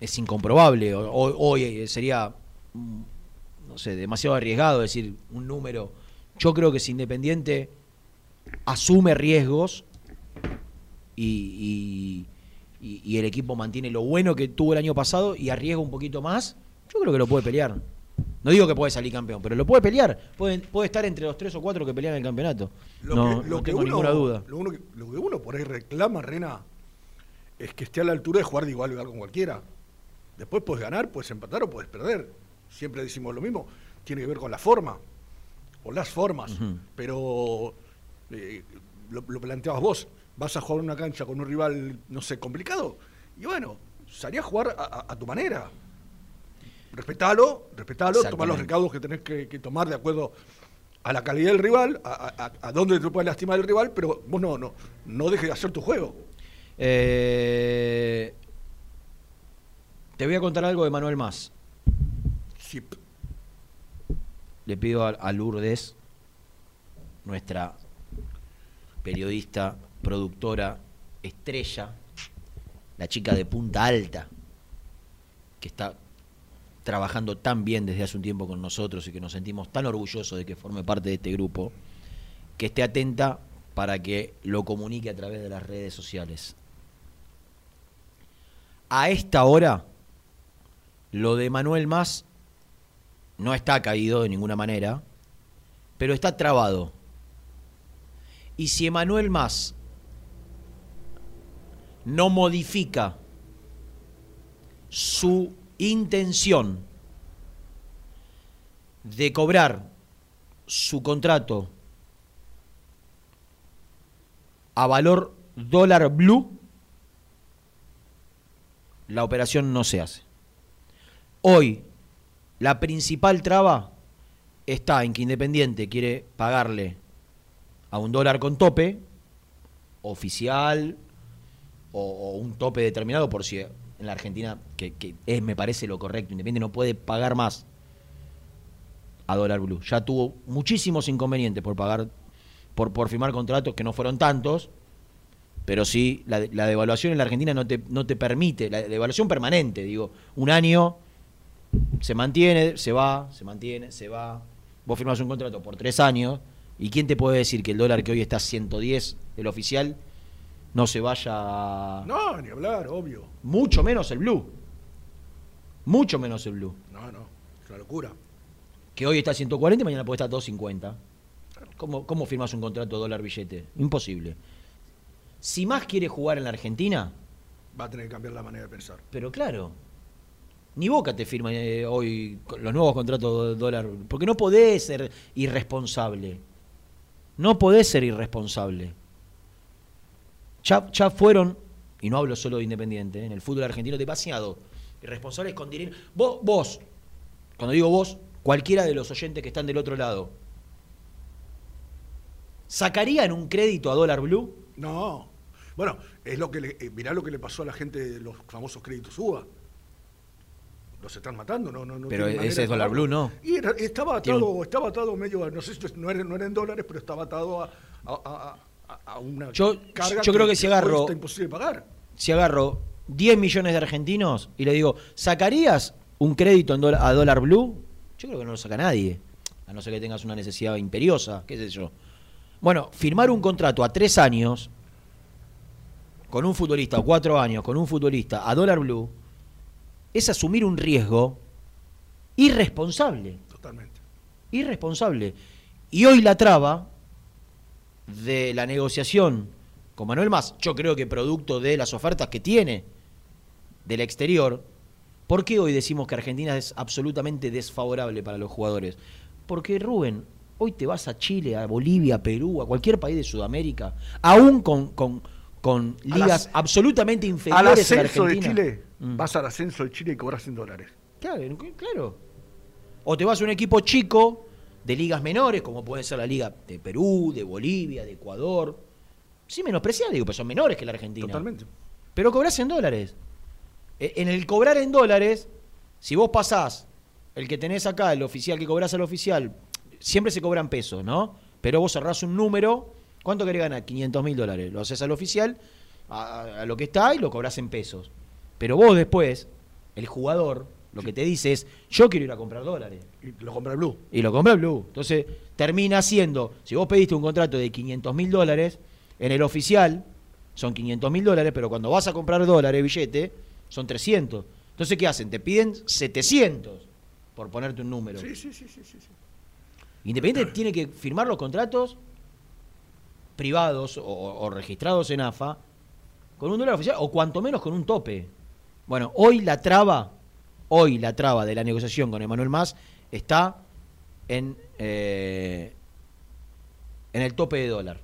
es incomprobable. Hoy, hoy sería, mm, no sé, demasiado arriesgado decir un número. Yo creo que si Independiente asume riesgos y el equipo mantiene lo bueno que tuvo el año pasado y arriesga un poquito más, yo creo que lo puede pelear. No digo que puede salir campeón, pero lo puede pelear. Puede, puede estar entre los tres o cuatro que pelean el campeonato. Lo no que, lo no que tengo uno, ninguna duda. Lo, uno que, lo que uno por ahí reclama, Rena, es que esté a la altura de jugar de igual a igual con cualquiera. Después puedes ganar, puedes empatar o puedes perder. Siempre decimos lo mismo. Tiene que ver con la forma, o las formas. Pero eh, lo, lo planteabas vos. Vas a jugar una cancha con un rival, no sé, complicado. Y bueno, salí a jugar a, a- a tu manera. Respetalo, respetalo, toma los recaudos que tenés que, que tomar de acuerdo a la calidad del rival, a, a- a- a dónde te puede lastimar el rival, pero vos no, no, no dejes de hacer tu juego. Eh, te voy a contar algo de Manuel Más. Sí. Le pido a, a Lourdes, nuestra periodista, productora, estrella, la chica de punta alta, que está trabajando tan bien desde hace un tiempo con nosotros y que nos sentimos tan orgullosos de que forme parte de este grupo, que esté atenta para que lo comunique a través de las redes sociales. A esta hora, lo de Manuel Más no está caído de ninguna manera, pero está trabado. Y si Emanuel Más no modifica su intención de cobrar su contrato a valor dólar blue, la operación no se hace. Hoy, la principal traba está en que Independiente quiere pagarle a un dólar con tope, oficial, o, un tope determinado, por si en la Argentina, que, es, me parece lo correcto, Independiente no puede pagar más a dólar blue. Ya tuvo muchísimos inconvenientes por pagar, por, firmar contratos que no fueron tantos, pero sí, la, devaluación en la Argentina no te, no te permite, la devaluación permanente, digo, un año se mantiene, se va, se mantiene, se va. Vos firmás un contrato por tres años, ¿y quién te puede decir que el dólar que hoy está a 110, el oficial, no se vaya... No, ni hablar, obvio. Mucho menos el blue. Mucho menos el blue. No, no, es una locura. Que hoy está a 140 y mañana puede estar a 250. ¿Cómo, ¿Cómo firmas un contrato dólar billete? Imposible. Si más quiere jugar en la Argentina, Va a tener que cambiar la manera de pensar. pero claro, ni Boca te firma eh, hoy los nuevos contratos de dólar, porque no podés ser irresponsable. No podés ser irresponsable. Ya, ya fueron, y no hablo solo de Independiente, en el fútbol argentino demasiado, irresponsables con dinero. Vos, vos, cuando digo vos, cualquiera de los oyentes que están del otro lado, ¿sacarían un crédito a dólar blue? No. Bueno, es lo que le, eh, mirá lo que le pasó a la gente de los famosos créditos UBA. Los están matando, no, no, no Pero ese es dólar blue, ¿no? Y era- estaba atado, estaba atado medio, no sé si no era, no era en dólares, pero estaba atado a, a- a- a- a una Yo- carga yo creo que si agarro- imposible pagar. Si agarro 10 millones de argentinos y le digo, ¿sacarías un crédito en a dólar blue? Yo creo que no lo saca nadie, a no ser que tengas una necesidad imperiosa, qué sé yo. Bueno, firmar un contrato a tres años con un futbolista, o cuatro años con un futbolista a dólar blue, es asumir un riesgo irresponsable. Totalmente. Irresponsable. Y hoy la traba de la negociación con Manuel Más, yo creo que producto de las ofertas que tiene del exterior, ¿por qué hoy decimos que Argentina es absolutamente desfavorable para los jugadores? Porque Rubén, hoy te vas a Chile, a Bolivia, a Perú, a cualquier país de Sudamérica, aún con, con, con ligas as- absolutamente Al inferiores a la ascenso de Argentina. Chile, Mm. vas al ascenso de Chile y cobras en dólares. Claro, claro. O te vas a un equipo chico de ligas menores, como puede ser la liga de Perú, de Bolivia, de Ecuador. Sí, menospreciar, digo, pero son menores que la Argentina. Totalmente. Pero cobras en dólares. E- En el cobrar en dólares, si vos pasás el que tenés acá, el oficial que cobrás al oficial, siempre se cobran pesos, ¿no? Pero vos cerrás un número, ¿cuánto querés ganar? 500 mil dólares. Lo haces al oficial, a, a lo que está, y lo cobrás en pesos. Pero vos después, el jugador, lo que te dice es, yo quiero ir a comprar dólares. Y lo compra el Blue. Y lo compra el Blue. Entonces, termina siendo, si vos pediste un contrato de 500 mil dólares, en el oficial son 500 mil dólares, pero cuando vas a comprar dólares, billete, son 300. Entonces, ¿qué hacen? Te piden 700, por ponerte un número. Sí, sí, sí, sí, sí. Independiente tiene que firmar los contratos privados o, o registrados en AFA con un dólar oficial o cuanto menos con un tope. Bueno, hoy la traba, hoy la traba de la negociación con Emanuel Más está en, eh, en el tope de dólar.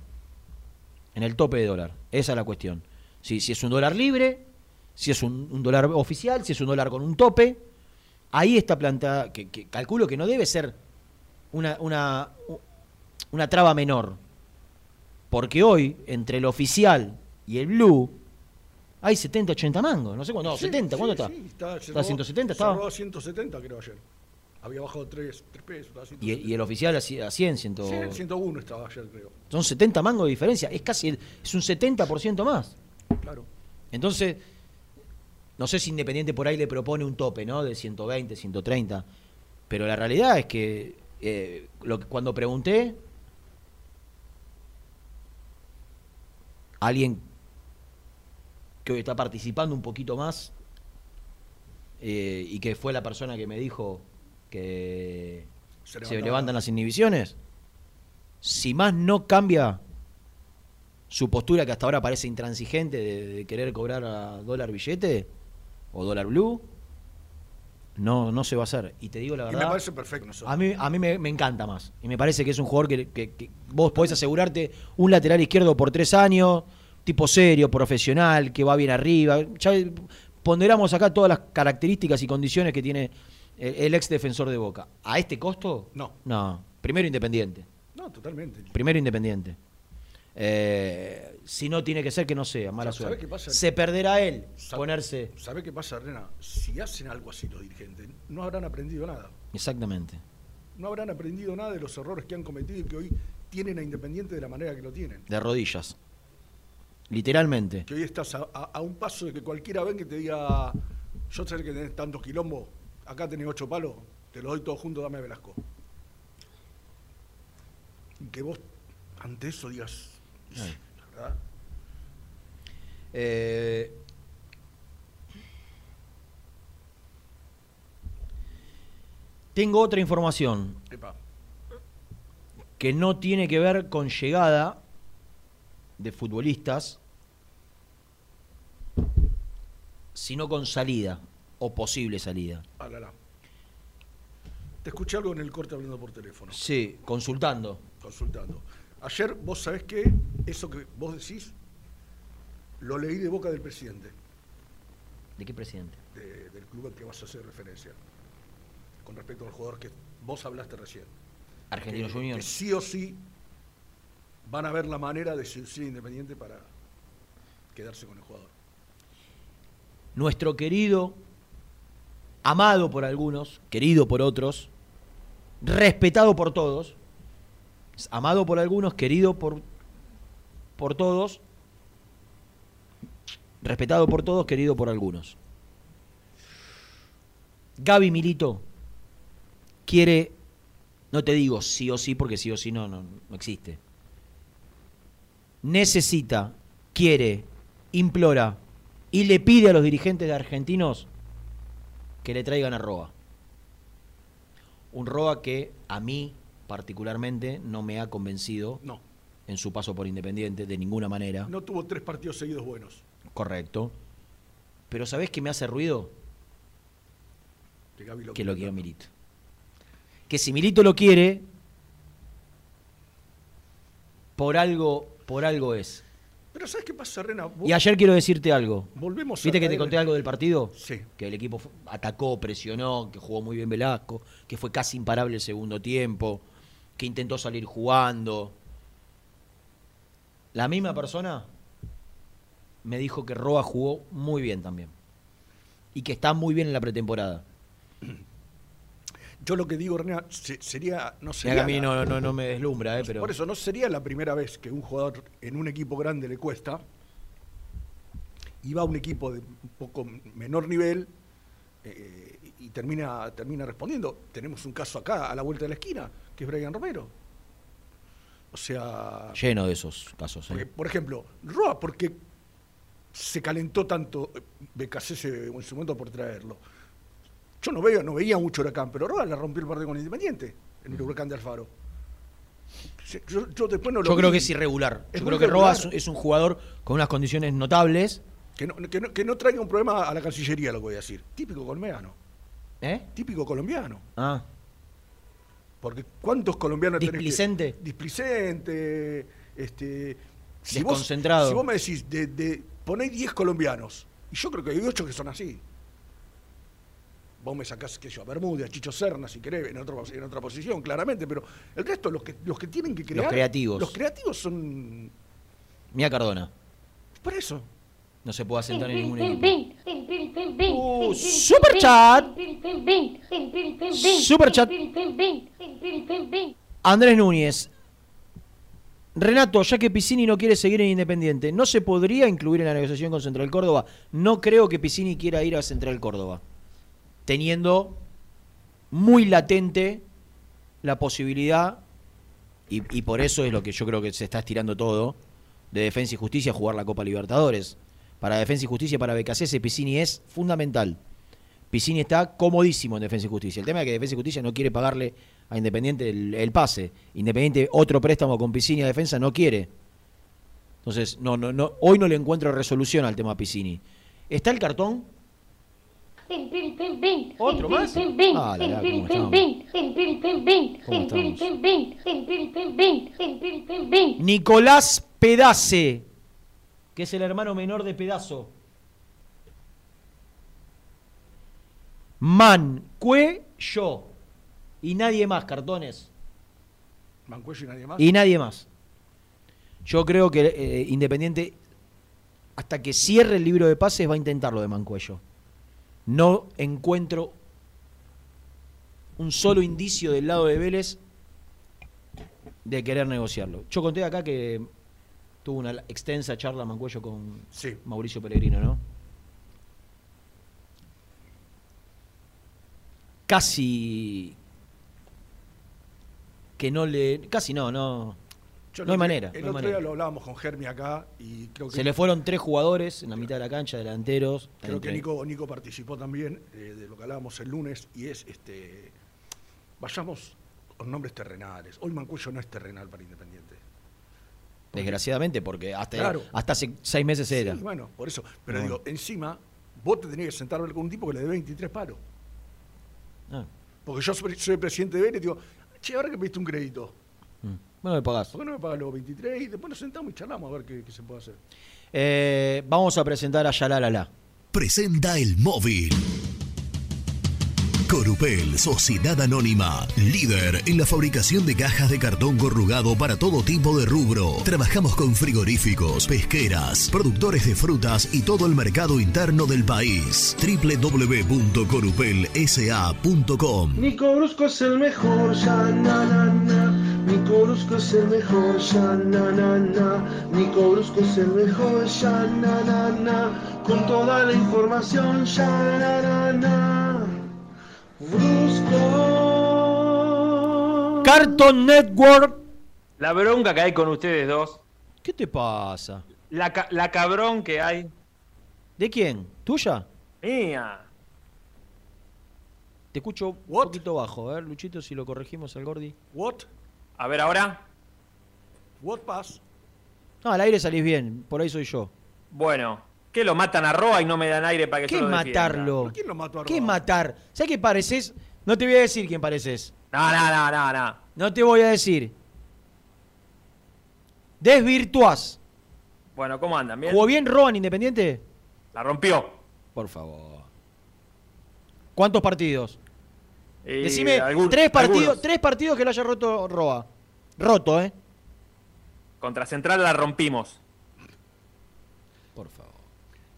En el tope de dólar. Esa es la cuestión. Si, si es un dólar libre, si es un, dólar oficial, si es un dólar con un tope, ahí está plantada, que, que calculo que no debe ser una, una, una traba menor. Porque hoy, entre el oficial y el blue, hay 70, 80 mangos. No sé cuándo, no, Sí, 70, sí, ¿cuándo está? sí, está, ¿Está a 170? Estaba. Cerró a 170 creo ayer. Había bajado 3, pesos. estaba a Y, 170. y el oficial a 100, a 100, 100. Sí, 101 estaba ayer creo. Son 70 mangos de diferencia. Es casi, el- es un 70% más. Claro. Entonces, no sé si Independiente por ahí le propone un tope, ¿no? De 120, 130. Pero la realidad es que eh, lo que- cuando pregunté, alguien que hoy está participando un poquito más eh, y que fue la persona que me dijo que Se levantan las inhibiciones, si más no cambia su postura que hasta ahora parece intransigente de, de querer cobrar a dólar billete o dólar blue, no, no se va a hacer. Y te digo la Y verdad. me parece perfecto. nosotros. A mí, a mí me, me encanta más. Y me parece que es un jugador que, que- que vos podés asegurarte un lateral izquierdo por tres años, tipo serio, profesional, que va bien arriba. Ya ponderamos acá todas las características y condiciones que tiene el, el ex defensor de Boca. ¿A este costo? No. No. Primero Independiente. No, totalmente. Primero Independiente. Eh, si no tiene que ser que no sea, mala ¿Sabe suerte. qué pasa? Se perderá él ¿Sabe- ponerse. ¿Sabe qué pasa, Rena? Si hacen algo así los dirigentes, no habrán aprendido nada. Exactamente. No habrán aprendido nada de los errores que han cometido y que hoy tienen a Independiente de la manera que lo tienen. De rodillas. Literalmente. Que hoy estás a, a- a un paso de que cualquiera venga y te diga, yo sé que tenés tantos quilombos, acá tenés ocho palos, te los doy todos juntos, dame a Velasco. Y que vos ante eso digas, sí, verdad, Eh, tengo otra información epa, que no tiene que ver con llegada de futbolistas, sino con salida o posible salida. alala. Te escuché algo en el corte hablando por teléfono, Sí, consultando. consultando. Ayer, vos sabés que eso que vos decís, lo leí de boca del presidente. ¿De qué presidente? de- del club al que vas a hacer referencia. Con respecto al jugador que vos hablaste recién. Juniors. que sí o sí van a ver la manera de a Independiente para quedarse con el jugador. Nuestro querido, amado por algunos, querido por otros, respetado por todos, amado por algunos, querido por, por todos, respetado por todos, querido por algunos. Gaby Milito quiere, no te digo sí o sí, porque sí o sí no, no, no existe. Necesita, quiere, implora y le pide a los dirigentes de argentinos que le traigan a Roa. Un Roa que a mí particularmente no me ha convencido No. en su paso por Independiente de ninguna manera. No tuvo tres partidos seguidos buenos. Correcto. Pero ¿sabés qué me hace ruido? Lo Que lo quiere quiera. Milito. Que si Milito lo quiere, por algo, por algo es. Pero ¿sabes qué pasa, Rena? Vos- Y ayer quiero decirte algo. Volvemos a ¿Viste que te conté algo del partido? Sí. Que el equipo atacó, presionó, que jugó muy bien Velasco, que fue casi imparable el segundo tiempo, que intentó salir jugando. La misma persona me dijo que Roa jugó muy bien también. Y que está muy bien en la pretemporada. Yo lo que digo, Rena, se- sería. No sería a mí no, no, no me deslumbra, eh, pero. Por eso no sería la primera vez que un jugador en un equipo grande le cuesta y va a un equipo de un poco menor nivel eh, y termina, termina respondiendo. Tenemos un caso acá, a la vuelta de la esquina, que es Brian Romero. O sea, Lleno de esos casos. eh. por ejemplo, Roa, porque se calentó tanto eh, Becasese en su momento por traerlo. Yo no, veo, no veía mucho Huracán, pero Roa le rompió el partido con Independiente en el Huracán de Alfaro. Yo, yo después no lo Yo creo que es irregular. Es Yo creo que Roa es, un jugador con unas condiciones notables. Que no, que, no, que no traiga un problema a la Cancillería, lo que voy a decir. Típico colombiano. ¿Eh? Típico colombiano. Ah. Porque ¿cuántos colombianos tenés que- Displicente. Displicente, este... Desconcentrado. Vos, si vos me decís, de, de, ponéis 10 colombianos, y yo creo que hay 8 que son así. Vos me sacás, qué sé yo, a Bermúdez, a Chicho Serna, si querés, en, otro, en otra posición, claramente, pero el resto, los que, los que tienen que crear... creativos. Los creativos son... Mía Cardona. Por eso. No se puede asentar en ningún equipo. Uh, super chat. Super chat. Andrés Núñez. Renato, ya que Piscini no quiere seguir en Independiente, ¿no se podría incluir en la negociación con Central Córdoba? No creo que Piscini quiera ir a Central Córdoba, teniendo muy latente la posibilidad, y, por eso es lo que yo creo que se está estirando todo, de Defensa y Justicia jugar la Copa Libertadores. Para Defensa y Justicia, para BKC, Piscini es fundamental. Piscini está comodísimo en Defensa y Justicia. El tema es que Defensa y Justicia no quiere pagarle a Independiente el, el pase. Independiente, otro préstamo con Piscini a Defensa no quiere. Entonces, no, no, no, hoy no le encuentro resolución al tema Piscini. ¿Está el cartón? ¿Otro más? Nicolás Pedace, que es el hermano menor de Pedazo. Mancuello. Y nadie más, cartones. Y nadie más. Yo creo que eh, Independiente, hasta que cierre el libro de pases, va a intentar lo de Mancuello. No encuentro un solo indicio del lado de Vélez de querer negociarlo. Yo conté acá que tuvo una extensa charla Mancuello con Sí. Mauricio Pellegrino, ¿no? Casi que no le. Casi no, no. Yo no hay manera. El no hay otro manera. día lo hablábamos con Germi acá y creo que... Se le fueron tres jugadores en la mitad de la cancha, delanteros. Creo que Nico, Nico participó también eh, de lo que hablábamos el lunes y es, este, vayamos con nombres terrenales. Hoy Mancuello no es terrenal para Independiente. Desgraciadamente, porque hasta, Claro. hasta hace seis meses era. Sí, bueno, por eso. Pero No. digo, encima, vos te tenías que sentar con un tipo que le dé 23 palos. Ah. Porque yo soy, soy presidente de Vélez y digo, che, ahora que pediste un crédito, Bueno, me pagás. ¿por qué no me pagas los 23? Y después nos sentamos y charlamos a ver qué, qué se puede hacer. Eh, vamos a presentar a Yalalala. presenta el móvil. Corupel, Sociedad Anónima, líder en la fabricación de cajas de cartón corrugado para todo tipo de rubro. Trabajamos con frigoríficos, pesqueras, productores de frutas y todo el mercado interno del país. www.corupelsa.com Nico Brusco es el mejor, ya na na na. Nico Brusco es el mejor, ya na na na. Nico Brusco es el mejor, ya na na na. Con toda la información, ya na na na. Brusco. Cartoon Network. La bronca que hay con ustedes dos. ¿Qué te pasa? La, ca- la cabrón que hay. ¿De quién? ¿Tuya? Mía. Te escucho un poquito bajo, a ver, Luchito, si lo corregimos al Gordi. What? A ver, ahora. What pass? No, al aire salís bien, por ahí soy yo. Bueno, ¿qué lo matan a Roa y no me dan aire para que ¿Qué yo lo defienda? matarlo? ¿Quién lo mató a ¿Qué Roa? matar? ¿Sabes qué pareces? No te voy a decir quién pareces. No, no, no, no, no. No te voy a decir. Desvirtuás. Bueno, ¿cómo andan? ¿Bien? ¿Jugó bien Roan Independiente? La rompió. Por favor. ¿Cuántos partidos? Eh, Decime algún- tres partidos, tres partidos que lo haya roto Roa. Roto, ¿eh? Contra Central la rompimos. Por favor.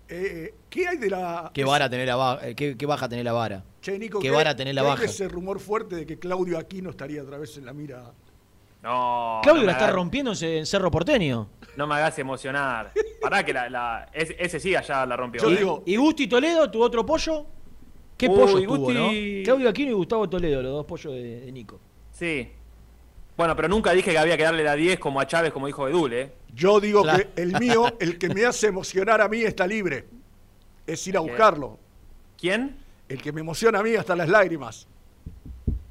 Eh, ¿Qué hay de la. Qué vara tener la va- eh, qué, qué baja tener la vara. Che, Nico, qué ¿qué- vara tener la baja. ese rumor fuerte de que Claudio Aquino estaría otra vez en la mira. No. Claudio no la está rompiendo en Ce- en Cerro Porteño. No me hagas emocionar. Pará que la, la- ese, ese sí allá la rompió. Yo ¿eh? digo- ¿Y Gusti Toledo, tu otro pollo? ¿Qué Uy, pollo tuvo, Gusti- no? Claudio Aquino y Gustavo Toledo, los dos pollos de, de Nico. Sí. Bueno, pero nunca dije que había que darle la 10 como a Chávez, como dijo Bedul, ¿eh? Yo digo Claro. que el mío, el que me hace emocionar a mí está libre. Es ir a buscarlo. ¿Quién? El que me emociona a mí hasta las lágrimas.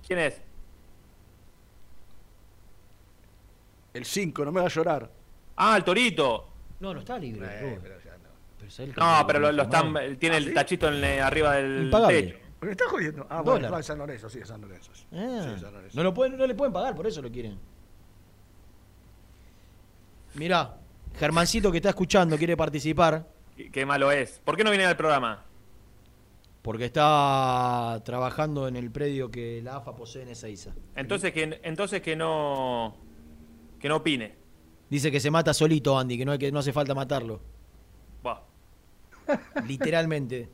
¿Quién es? El 5, no me va a llorar. Ah, el Torito. No, no está libre. Eh, pero ya no. Pero es él que No, lo pero lo, lo están, informado. él tiene el tachito en, eh, arriba del Impagable. techo. ¿Me está jodiendo? Ah, bueno, va, es San Lorenzo, sí, es San Lorenzo. sí. Ah, Sí, San Lorenzo. no, lo pueden, no le pueden pagar, por eso lo quieren. Mirá, Germancito que está escuchando quiere participar Qué, qué malo es. ¿Por qué no viene al programa? porque está trabajando en el predio que la AFA posee en Ezeiza. Entonces que, entonces que no que no opine. Dice que se mata solito, Andy, que no, hay que no hace falta matarlo. Literalmente.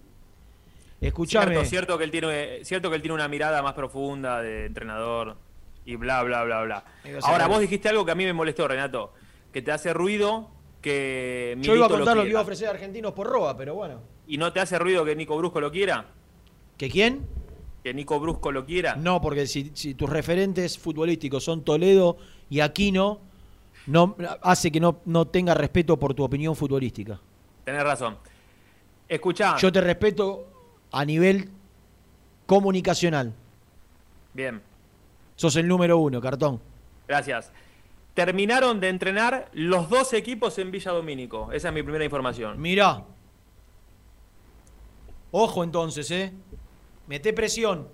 Escuchame. Cierto, cierto que él tiene cierto que él tiene una mirada más profunda de entrenador y bla bla bla bla. Ahora vos dijiste algo que a mí me molestó, Renato, que te hace ruido que Yo iba a Milito contar lo que iba a ofrecer a Argentinos por Roa, pero bueno. y no te hace ruido que Nico Brusco lo quiera, ¿Que quién? que Nico Brusco lo quiera. No, porque si, si tus referentes futbolísticos son Toledo y Aquino, no, hace que no, no tenga respeto por tu opinión futbolística. Tenés razón. Escuchá. Yo te respeto a nivel comunicacional. Bien. Sos el número uno, cartón. Gracias. Terminaron de entrenar los dos equipos en Villa Domínico. Esa es mi primera información. Mirá. Ojo entonces, ¿eh? Mete presión.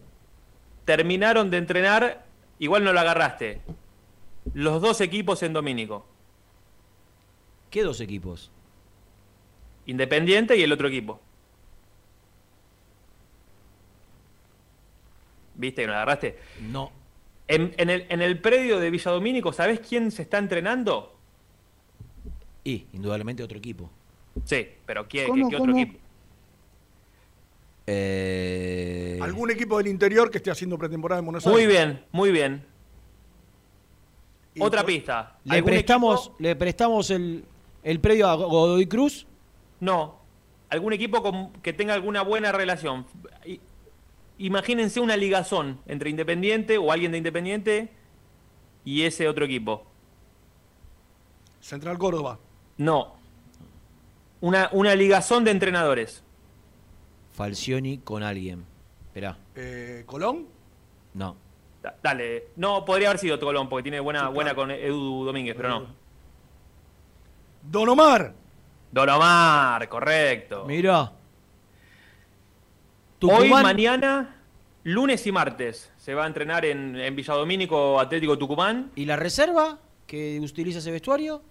Terminaron de entrenar, igual no la agarraste. Los dos equipos en Domínico. ¿Qué dos equipos? Independiente y el otro equipo. ¿Viste que no agarraste? No. En, en el, en el predio de Villa Domínico, ¿sabés quién se está entrenando? Y, indudablemente, otro equipo. Sí, pero ¿qué, ¿Cómo, qué- qué otro cómo? equipo? Eh... ¿Algún equipo del interior que esté haciendo pretemporada en Buenos Muy Aires? bien, muy bien. Otra pista. ¿Le ¿Algún prestamos, equipo? ¿Le prestamos el, el predio a Godoy Cruz? No. ¿Algún equipo con- que tenga alguna buena relación? I- Imagínense una ligazón entre Independiente o alguien de Independiente y ese otro equipo. Central Córdoba. No. Una, una ligazón de entrenadores. Falcioni con alguien. Esperá. Eh, Colón. No. Da- Dale. No, podría haber sido Colón porque tiene buena, buena con Edu Domínguez, pero no. Don Omar. Don Omar, correcto. Mirá. Hoy, mañana, lunes y martes, se va a entrenar en, en Villadomínico Atlético Tucumán. ¿Y la reserva que utiliza ese vestuario?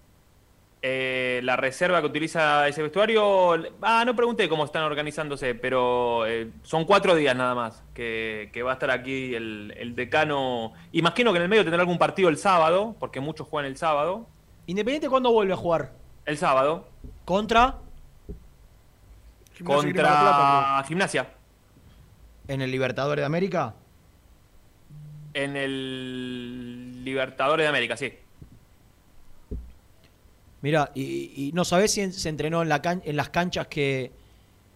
Eh, la reserva que utiliza ese vestuario, ah, no pregunté cómo están organizándose, pero eh, son cuatro días nada más que, que va a estar aquí el, el decano. Imagino que en el medio tendrá algún partido el sábado, porque muchos juegan el sábado. ¿Independiente cuándo vuelve a jugar? El sábado. ¿Contra? Gimnasia Contra Plata, Gimnasia. ¿En el Libertadores de América? En el Libertadores de América, sí. Mira, y, y no sabés si en- se entrenó en, la can- en las canchas que,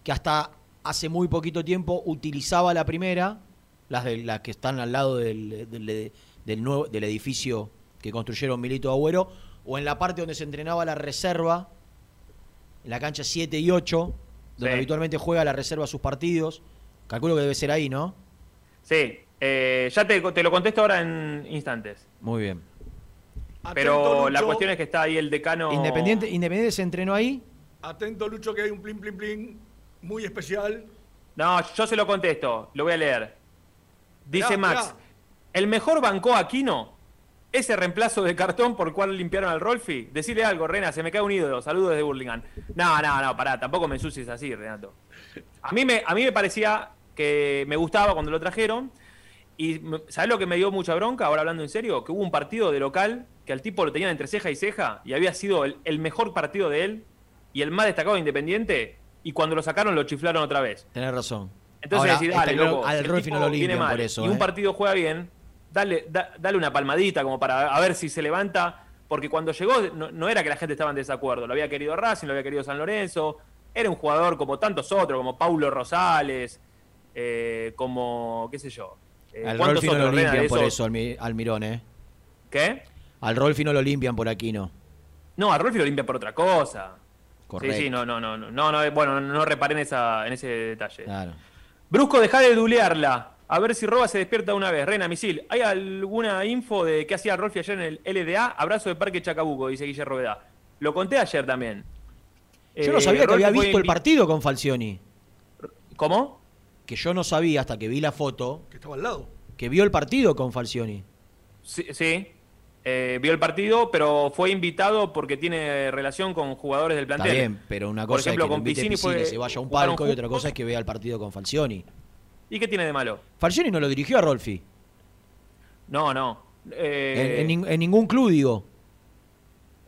que hasta hace muy poquito tiempo utilizaba la primera, las, de, las que están al lado del, del- del nuevo, del edificio que construyeron Milito Agüero, o en la parte donde se entrenaba la reserva, en la cancha 7 y 8, donde Sí. habitualmente juega la reserva sus partidos. Calculo que debe ser ahí, ¿no? Sí, eh, ya te, te lo contesto ahora en instantes. Muy bien. Pero la cuestión es que está ahí el decano. Independiente, Independiente se entrenó ahí. Atento, Lucho, que hay un plin, plin, plin muy especial. No, yo se lo contesto, lo voy a leer. Dice Mirá, Max, mirá. el mejor bancó a Aquino, ese reemplazo de cartón por el cual limpiaron al Rolfi. Decirle algo, Rena, se me cae un ídolo. Saludos desde Burlingame. No, no, no, pará, tampoco me ensucies así, Renato. A mí me, a mí me parecía que me gustaba cuando lo trajeron. Y ¿sabés lo que me dio mucha bronca? Ahora hablando en serio, que hubo un partido de local que al tipo lo tenían entre ceja y ceja y había sido el, el mejor partido de él y el más destacado de Independiente. Y cuando lo sacaron lo chiflaron otra vez. Tenés razón. Entonces Ahora, decís, está dale, loco, al Rolfi no lo limpian mal por eso. Y un ¿eh? partido juega bien, dale, da- dale una palmadita como para a ver si se levanta. Porque cuando llegó no, no era que la gente estaba en desacuerdo. Lo había querido Racing, lo había querido San Lorenzo. Era un jugador como tantos otros, como Paulo Rosales, eh, como, qué sé yo. eh, Al ¿cuántos Rolfi no lo limpian por eso, Almi- Almirón, ¿eh? ¿Qué? Al Rolfi no lo limpian por aquí, no. No, a Rolfi lo limpia por otra cosa. Correcto. Sí, sí, no, no, no, no, no, no, bueno, no, no reparé en, esa, en ese detalle. Claro. Brusco, deja de dulearla. A ver si Roba se despierta una vez. Rena, misil. ¿Hay alguna info de qué hacía Rolfi ayer en el LDA? Abrazo de Parque Chacabuco, dice Guillermo Roveda. Lo conté ayer también. Yo no Eh, sabía que Rolfi había visto el partido con Falcioni. ¿Cómo? Que yo no sabía hasta que vi la foto Que estaba al lado. que vio el partido con Falcioni. Sí, sí. Eh, vio el partido, pero fue invitado porque tiene relación con jugadores del Está plantel. bien, pero una Por cosa ejemplo, es que con invite Piscini Piscini, fue- se vaya a un palco y otra cosa es que vea el partido con Falcioni. ¿Y qué tiene de malo? Falcioni no lo dirigió a Rolfi. No, no. Eh, En, en nin- en ningún club, digo.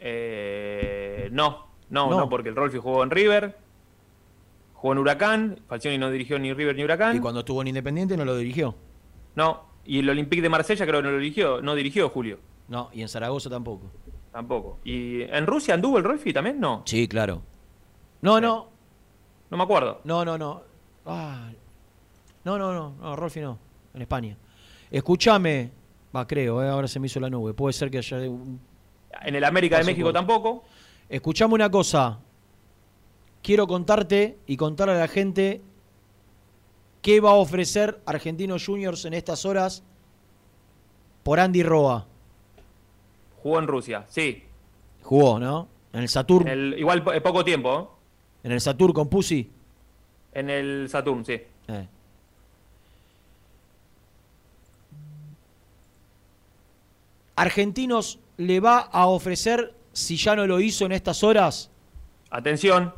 eh, no, no, No. no, porque el Rolfi jugó en River, jugó en Huracán, Falcioni no dirigió ni River ni Huracán. Y cuando estuvo en Independiente no lo dirigió. No, y el Olympique de Marsella creo que no lo dirigió, no dirigió Julio, No, y en Zaragoza tampoco. tampoco. ¿Y en Rusia anduvo el Rolfi también? No, Sí, claro. No, no. no me acuerdo. No, no, no. Ah, no, no, no, no, Rolfi no. En España. Escúchame. Va, creo, eh, ahora se me hizo la nube. Puede ser que haya un En el América de México por- tampoco. Escuchame una cosa. Quiero contarte y contarle a la gente qué va a ofrecer Argentinos Juniors en estas horas por Andy Roa. Jugó en Rusia, sí. Jugó, ¿no? En el Saturn. En el- igual eh, poco tiempo, ¿eh? En el Saturn con Pussy. En el Saturn, sí. Eh. Argentinos le va a ofrecer, si ya no lo hizo en estas horas, Atención,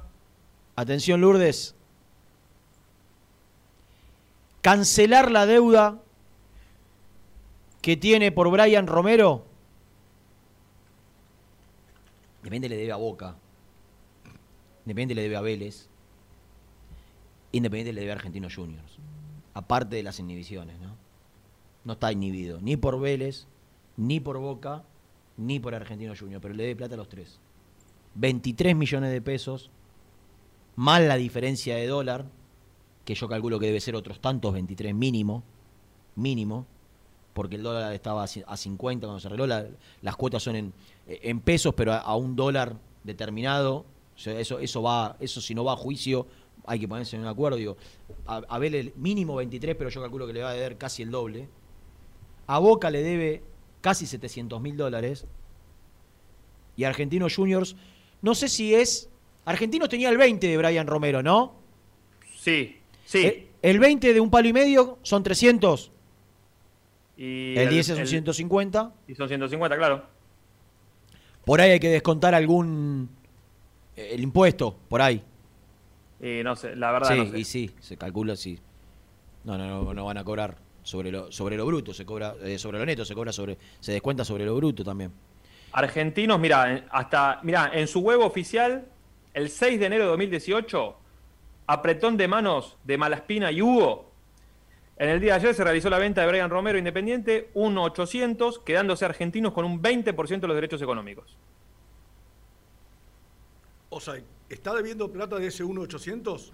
atención Lourdes, cancelar la deuda que tiene por Brian Romero. Independiente le debe a Boca. Independiente le debe a Vélez. Independiente le debe a Argentinos Juniors. Aparte de las inhibiciones, ¿no? No está inhibido ni por Vélez, ni por Boca, ni por Argentinos Juniors, pero le debe plata a los tres. 23 millones de pesos, más la diferencia de dólar, que yo calculo que debe ser otros tantos 23 mínimo, mínimo, porque el dólar estaba a ci- a 50 cuando se arregló, la- las cuotas son en, en pesos, pero a, un dólar determinado, eso, eso va, eso si no va a juicio, hay que ponerse en un acuerdo, digo, a, a Vélez mínimo 23, pero yo calculo que le va a deber casi el doble. A Boca le debe casi 700 mil dólares. Y Argentinos Juniors, no sé si es. Argentinos tenía el 20 de Brian Romero, ¿no? sí, sí. Eh, El 20 de un palo y medio son 300. y El 10 es un el- 150. Y son 150, claro. Por ahí hay que descontar algún El impuesto, por ahí. Y no sé, la verdad sí, no sé. y sí, se calcula sí. No, no, no, no van a cobrar sobre lo, sobre lo bruto, se cobra, eh, sobre lo neto, se cobra sobre, se descuenta sobre lo bruto también. Argentinos, mira, en- hasta, mira, en su web oficial, el 6 de enero de 2018, apretón de manos de Malaspina y Hugo. En el día de ayer se realizó la venta de Brian Romero Independiente, 1.800, quedándose argentinos con un 20% de los derechos económicos. O sea, ¿está debiendo plata de ese 1.800?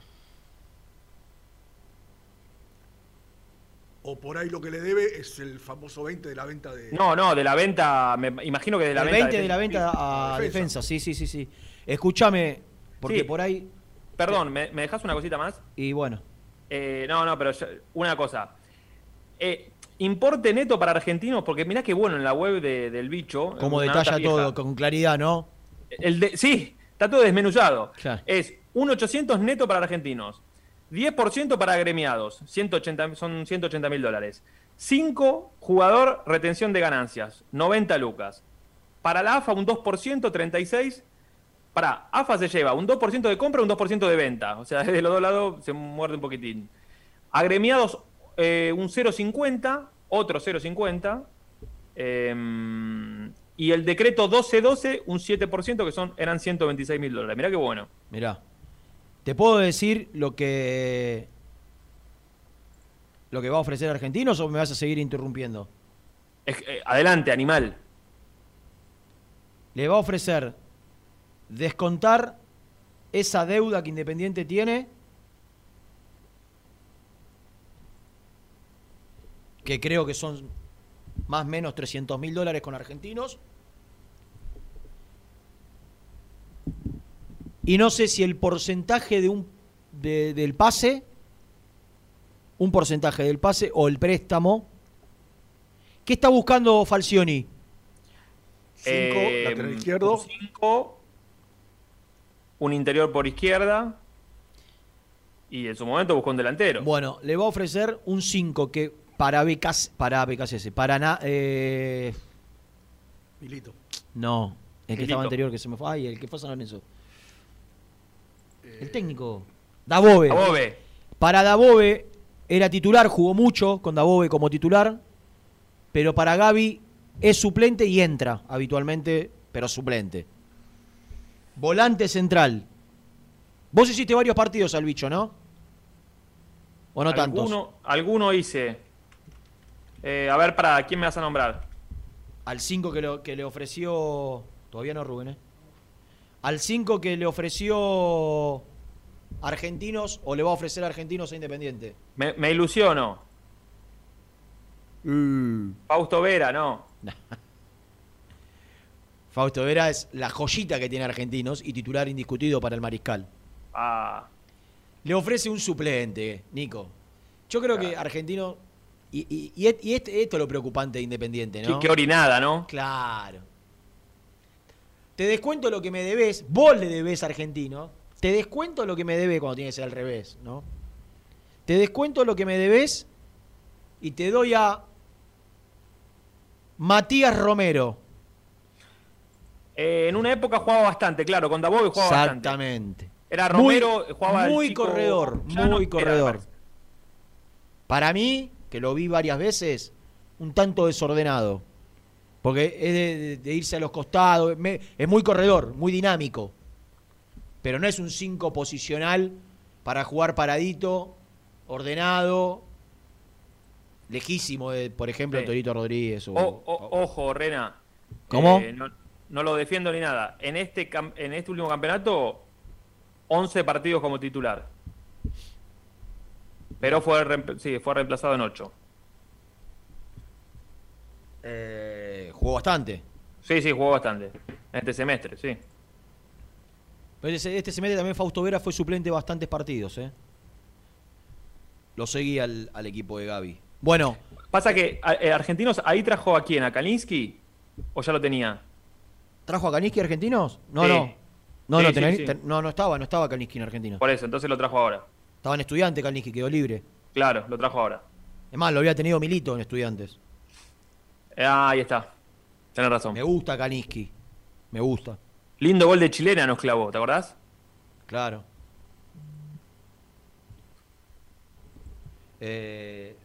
O por ahí lo que le debe es el famoso 20 de la venta de. No, no, de la venta, me imagino que de la el venta. 20 de la venta a defensa. sí, sí, sí, sí. Escúchame, porque Sí. por ahí. Perdón, ¿me, me dejas una cosita más? Y bueno, Eh, no, no, pero yo- una cosa. Eh, importe neto para argentinos, porque mirá que bueno en la web de- del bicho. como detalla todo con claridad, ¿no? El de, sí, está todo desmenuzado. Claro. Es 1.800 neto para argentinos, 10% para agremiados, 180, son 180 mil dólares. 5 jugador retención de ganancias, 90 lucas. Para la AFA un 2%, 36. Para AFA se lleva un 2% de compra, un 2% de venta. O sea, *laughs* de los dos lados se muerde un poquitín. Agremiados eh, un 0,50, otro 0,50. em, y el decreto 1212, un 7%, que son, eran 126 mil dólares. Mirá qué bueno. Mirá. ¿Te puedo decir lo que. lo que va a ofrecer Argentinos o me vas a seguir interrumpiendo? Es- eh, adelante, animal. Le va a ofrecer descontar esa deuda que Independiente tiene. Que creo que son más o menos 300 mil dólares con argentinos. Y no sé si el porcentaje de un, de- del pase, un porcentaje del pase o el préstamo. ¿Qué está buscando Falcioni? Cinco, lateral izquierdo. 5, un interior por izquierda. Y en su momento buscó un delantero. Bueno, le va a ofrecer un 5 que para BKC, para BKCS, para na- eh, Milito. no, el que Milito. estaba anterior que se me fue, ay, el que fue a San Lorenzo. El técnico Dabove. Dabove. Para Dabove era titular, jugó mucho con Dabove como titular, pero para Gaby es suplente y entra habitualmente, pero suplente. Volante central. Vos hiciste varios partidos al bicho, ¿no? ¿O no tantos? Alguno, alguno hice. Eh, a ver, para quién me vas a nombrar. Al 5 que, que le ofreció. Todavía no, Rubén, ¿eh? Al 5 que le ofreció Argentinos o le va a ofrecer Argentinos a Independiente. Me, me ilusiono. Fausto Vera, no. *laughs* Fausto Vera es la joyita que tiene Argentinos y titular indiscutido para el Mariscal. Ah, Le ofrece un suplente, Nico. Yo creo que Argentino. Y, y- y et- y este- esto es lo preocupante de Independiente, qué, ¿no? qué orinada, ¿no? Claro. Te descuento lo que me debes. Vos le debes a Argentino. Te descuento lo que me debe cuando tiene que ser al revés, ¿no? Te descuento lo que me debes y te doy a Matías Romero. Eh, en una época jugaba bastante, claro, con Dabove jugaba bastante. Exactamente. Era Muy- Romero, jugaba el Muy chico corredor, Llano, muy corredor. Para mí, que lo vi varias veces, un tanto desordenado. Porque es de, de- de irse a los costados, me- es muy corredor, muy dinámico. Pero no es un 5 posicional para jugar paradito, ordenado, lejísimo de, por ejemplo, Sí. Torito Rodríguez. o- O- o- ojo, Rena. ¿Cómo? Eh, no, no lo defiendo ni nada. En este, cam- en este último campeonato, 11 partidos como titular. Pero fue, sí, fue reemplazado en 8. Eh, jugó bastante. Sí, sí, jugó bastante. En este semestre, sí. Pero ese- este semestre también Fausto Vera fue suplente de bastantes partidos, ¿eh? Lo seguía al, al equipo de Gaby. Bueno, Pasa que eh, Argentinos ahí trajo a quién, a Kalinsky, o ya lo tenía. ¿trajo a Kaniski argentinos? No, Sí. no. No, Sí, no, sí, tenés- sí. ten- no, no estaba, no estaba Kaniski en Argentina. Por eso, entonces lo trajo ahora. Estaba en estudiante Kaniski, quedó libre. Claro, lo trajo ahora. Es más, lo había tenido Milito en estudiantes. Eh, ah, ahí está. Tenés razón. Me gusta Kaniski. Me gusta. Lindo gol de chilena nos clavó, ¿te acordás? Claro. Eh,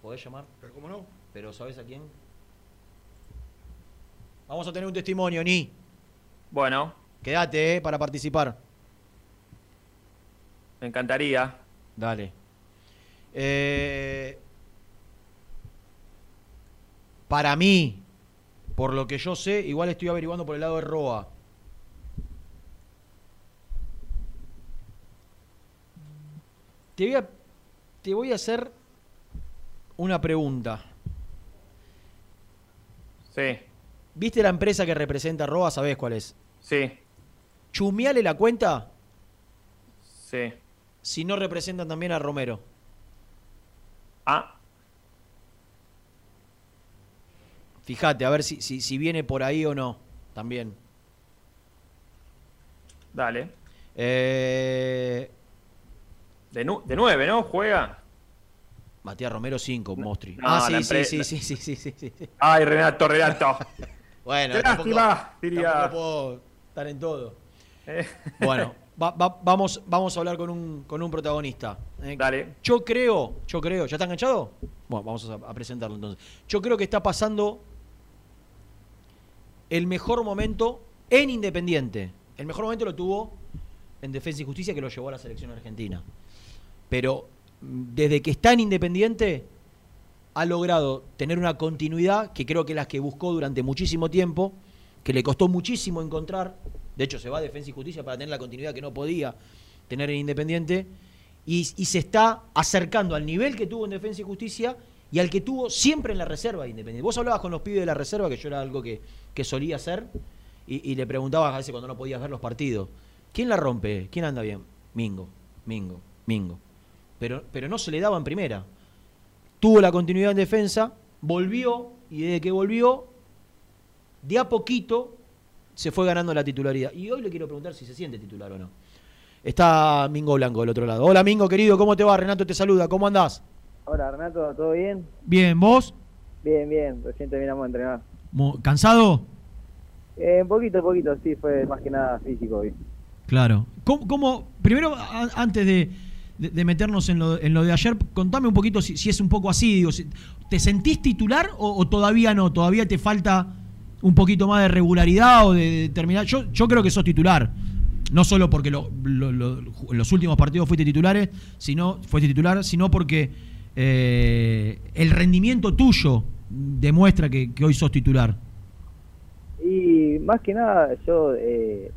¿Podés llamar? Pero cómo no. ¿Pero sabes a quién? Vamos a tener un testimonio, Ni. Bueno, Quédate, eh, para participar. me encantaría. Dale. Eh, para mí, por lo que yo sé, igual estoy averiguando por el lado de Roa. Te voy a, te voy a hacer una pregunta. Sí, ¿Viste la empresa que representa a Roa? ¿Sabés cuál es? sí, ¿Chumeale la cuenta sí. si no representan también a Romero? Ah, Fíjate, a ver si, si, si viene por ahí o no. También. dale. Eh, De, nu- de nueve, ¿no? Juega. Matías Romero 5, Mostri. no, ah, sí, sí, sí, sí, sí, sí, sí, sí. Ay, Renato, Renato. *laughs* Bueno, lástima, diría. tampoco puedo estar en todo. Eh, Bueno, *laughs* va- va- vamos, vamos a hablar con un, con un protagonista. eh. Dale. Yo creo, yo creo, ¿ya está enganchado? Bueno, vamos a, a presentarlo entonces. Yo creo que está pasando el mejor momento en Independiente. El mejor momento lo tuvo en Defensa y Justicia que lo llevó a la selección argentina. Pero mm, desde que está en Independiente ha logrado tener una continuidad que creo que es la que buscó durante muchísimo tiempo, que le costó muchísimo encontrar. De hecho, se va a Defensa y Justicia para tener la continuidad que no podía tener en Independiente. Y, y se está acercando al nivel que tuvo en Defensa y Justicia y al que tuvo siempre en la reserva de Independiente. Vos hablabas con los pibes de la reserva, que yo era algo que, que solía hacer, y, y le preguntabas a veces cuando no podías ver los partidos, ¿quién la rompe? ¿Quién anda bien? Mingo, Mingo, Mingo. Pero, pero no se le daba en primera. Tuvo la continuidad en defensa, volvió, y desde que volvió, de a poquito se fue ganando la titularidad. Y hoy le quiero preguntar si se siente titular o no. Está Mingo Blanco del otro lado. Hola Mingo, querido, ¿cómo te va? Renato te saluda, ¿cómo andás? Hola Renato, ¿todo bien? Bien, ¿vos? Bien, bien, recién terminamos de entrenar. ¿Cansado? Eh, un poquito, un poquito, sí, fue más que nada físico hoy. Claro. ¿Cómo, cómo- primero, a- antes de, de- de meternos en lo, en lo de ayer, contame un poquito si, si es un poco así. Digo, si- ¿Te sentís titular o, o todavía no? ¿Todavía te falta un poquito más de regularidad o de determinar? Yo, yo creo que sos titular. No solo porque lo- los últimos partidos fuiste titulares, sino, fuiste titular, sino porque eh, el rendimiento tuyo demuestra que, que hoy sos titular. Y más que nada, yo eh,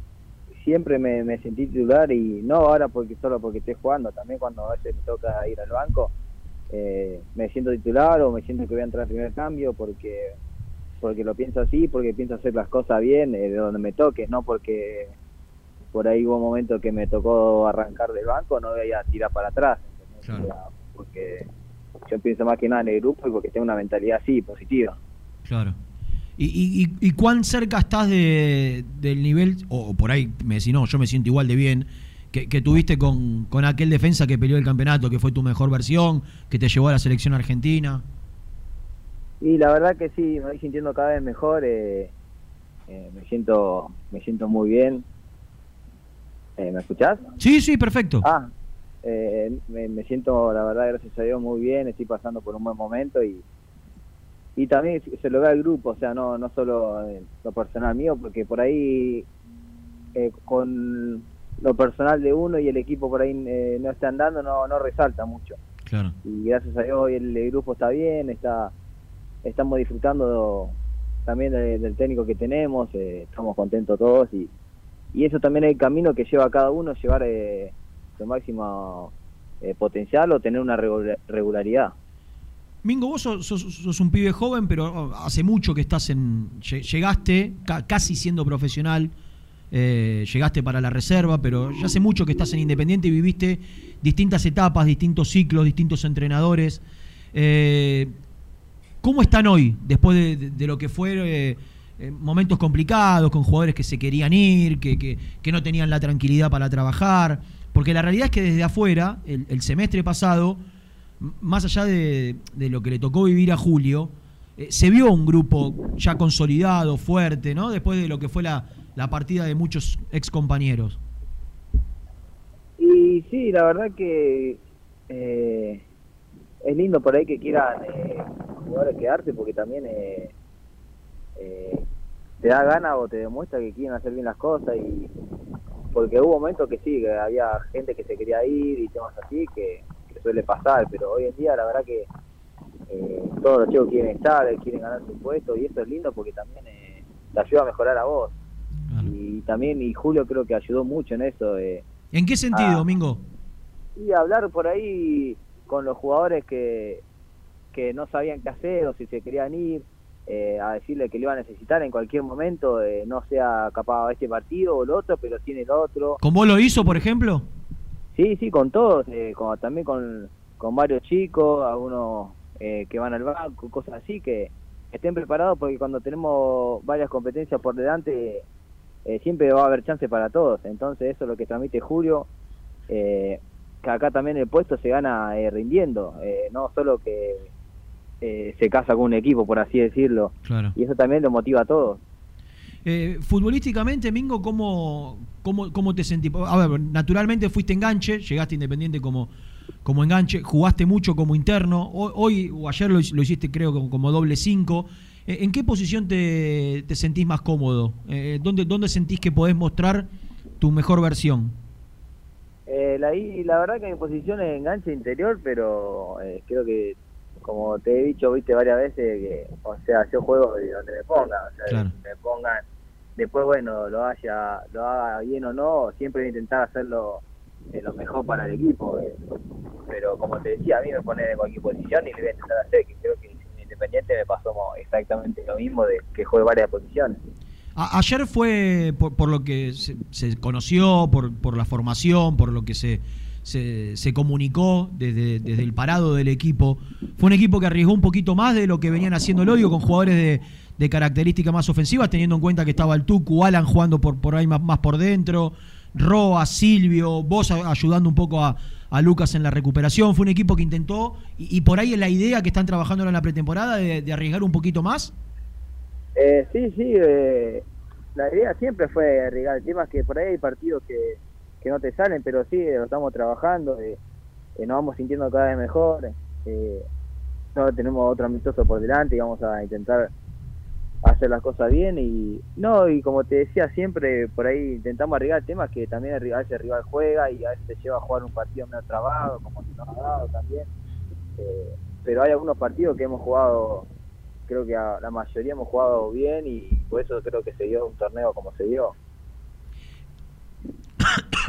siempre me, me sentí titular y no ahora porque solo porque estoy jugando, también cuando a veces me toca ir al banco, eh, me siento titular o me siento que voy a entrar al primer cambio porque porque lo pienso así, porque pienso hacer las cosas bien eh, de donde me toque, no porque por ahí hubo un momento que me tocó arrancar del banco, no voy a tirar para atrás, porque yo pienso más que nada en el grupo y porque tengo una mentalidad así, positiva. Claro. ¿Y, y, y- cuán cerca estás de, del nivel, o, o por ahí me decís, no, yo me siento igual de bien, que, que tuviste con, con aquel defensa que peleó el campeonato, que fue tu mejor versión, que te llevó a la selección argentina? Y la verdad que sí, me voy sintiendo cada vez mejor, eh, eh, me siento me siento muy bien. Eh, ¿Me escuchás? Sí, sí, perfecto. Ah, eh, me, me siento, la verdad, gracias a Dios, muy bien, estoy pasando por un buen momento y y también se- lo ve al grupo, o sea, no no solo eh, lo personal mío, porque por ahí eh, con lo personal de uno y el equipo por ahí eh, no está andando, no, no resalta mucho. Claro. Y gracias a Dios hoy el, el grupo está bien, está estamos disfrutando también de- del técnico que tenemos, eh, estamos contentos todos y, y eso también es el camino que lleva a cada uno, llevar eh, su máximo eh, potencial o tener una regula- regularidad. Mingo, vos sos, sos- un pibe joven, pero oh, hace mucho que estás en. lle- Llegaste ca- casi siendo profesional, eh, llegaste para la reserva, pero ya hace mucho que estás en Independiente y viviste distintas etapas, distintos ciclos, distintos entrenadores. Eh, ¿Cómo están hoy, después de, lo que fue momentos complicados, con jugadores que se querían ir, que, que- que no tenían la tranquilidad para trabajar? Porque la realidad es que desde afuera, el, semestre pasado, más allá de, lo que le tocó vivir a Julio, eh, se vio un grupo ya consolidado, fuerte, ¿no? Después de lo que fue la, la partida de muchos ex compañeros. Y sí, la verdad que eh, es lindo por ahí que quieran eh, jugadores quedarse porque también eh, eh, te da ganas o te demuestra que quieren hacer bien las cosas y porque hubo momentos que sí, que había gente que se quería ir y temas así que, que suele pasar, pero hoy en día la verdad que eh, todos los chicos quieren estar, quieren ganar su puesto y eso es lindo porque también eh, te ayuda a mejorar a vos. Y también, y Julio creo que ayudó mucho en eso. Eh, ¿En qué sentido. Domingo? y hablar por ahí con los jugadores que, que no sabían qué hacer o si se querían ir, eh, a decirle que le iba a necesitar en cualquier momento, eh, no sea capaz este partido o el otro, pero tiene el otro. ¿Cómo lo hizo, por ejemplo? Sí, sí, con todos, eh, con- también con, con varios chicos, algunos eh, que van al banco, cosas así, que estén preparados porque cuando tenemos varias competencias por delante, eh, siempre va a haber chance para todos. Entonces eso es lo que transmite Julio, eh, que acá también el puesto se gana eh, rindiendo, eh, no solo que eh, se casa con un equipo, por así decirlo. Claro. Y eso también lo motiva a todos. Eh, futbolísticamente, Mingo, ¿cómo, cómo, ¿cómo te sentís? A ver, naturalmente fuiste enganche, llegaste independiente como, como enganche, jugaste mucho como interno, hoy, hoy o ayer lo, lo hiciste creo como, como doble cinco. Eh, ¿En qué posición te, te sentís más cómodo? Eh, ¿dónde, ¿Dónde sentís que podés mostrar tu mejor versión? Eh, la, la verdad que mi posición es enganche interior, pero eh, creo que, como te he dicho, viste varias veces, que, o sea, yo juego de donde me pongan, o sea, Claro. me pongan, después, bueno, lo haya, lo haga bien o no, siempre voy a intentar hacerlo eh, lo mejor para el equipo, eh. pero como te decía, a mí me pone en cualquier posición y le voy a intentar hacer, que creo que en Independiente me pasó exactamente lo mismo de que juegue varias posiciones. A- ayer fue por, por lo que se, se conoció, por, por la formación, por lo que se, se, se comunicó desde, desde el parado del equipo. Fue un equipo que arriesgó un poquito más de lo que venían haciendo el odio con jugadores de, de características más ofensivas, teniendo en cuenta que estaba el Tucu, Alan jugando por, por ahí más, más por dentro, Roa, Silvio, vos ayudando un poco a, a Lucas en la recuperación. Fue un equipo que intentó, y, por ahí es la idea que están trabajando en la pretemporada de, de arriesgar un poquito más. Eh, sí, sí, eh, la idea siempre fue arriesgar. El tema es que por ahí hay partidos que, que no te salen, pero sí, lo estamos trabajando, eh, eh, nos vamos sintiendo cada vez mejor. Eh, tenemos otro amistoso por delante y vamos a intentar hacer las cosas bien. Y no, y como te decía, siempre por ahí intentamos arriesgar temas que también el rival, el rival juega y a veces te lleva a jugar un partido medio trabado, como se nos ha dado también. Eh, pero hay algunos partidos que hemos jugado creo que la mayoría hemos jugado bien y por eso creo que se dio un torneo como se dio.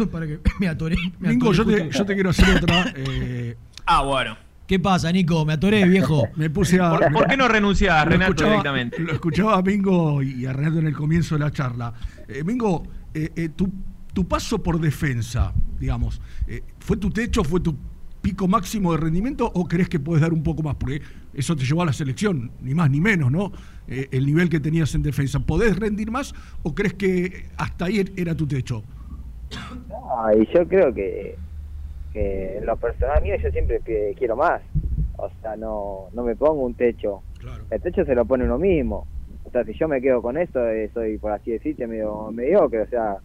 *laughs* Para que me atoré. me Mingo, atoré yo te, justo. yo te quiero hacer otra. eh, *laughs* Ah, bueno. ¿Qué pasa, Nico? Me atoré, viejo. Me puse a. ¿Por, por qué no renunciás, Renato, escuchaba- directamente? Lo escuchaba a Mingo y a Renato en el comienzo de la charla. Eh, Mingo, eh, eh, tu, tu paso por defensa, digamos, eh, ¿fue tu techo, fue tu pico máximo de rendimiento o crees que puedes dar un poco más? Porque eso te llevó a la selección, ni más ni menos, ¿no? Eh, el nivel que tenías en defensa. ¿Podés rendir más o crees que hasta ahí era tu techo? Ah, y yo creo que, que en lo personal mío yo siempre quiero más. O sea, no, no me pongo un techo. El techo se lo pone uno mismo. O sea, si yo me quedo con esto, eh, soy, por así decirte, medio mediocre. O sea,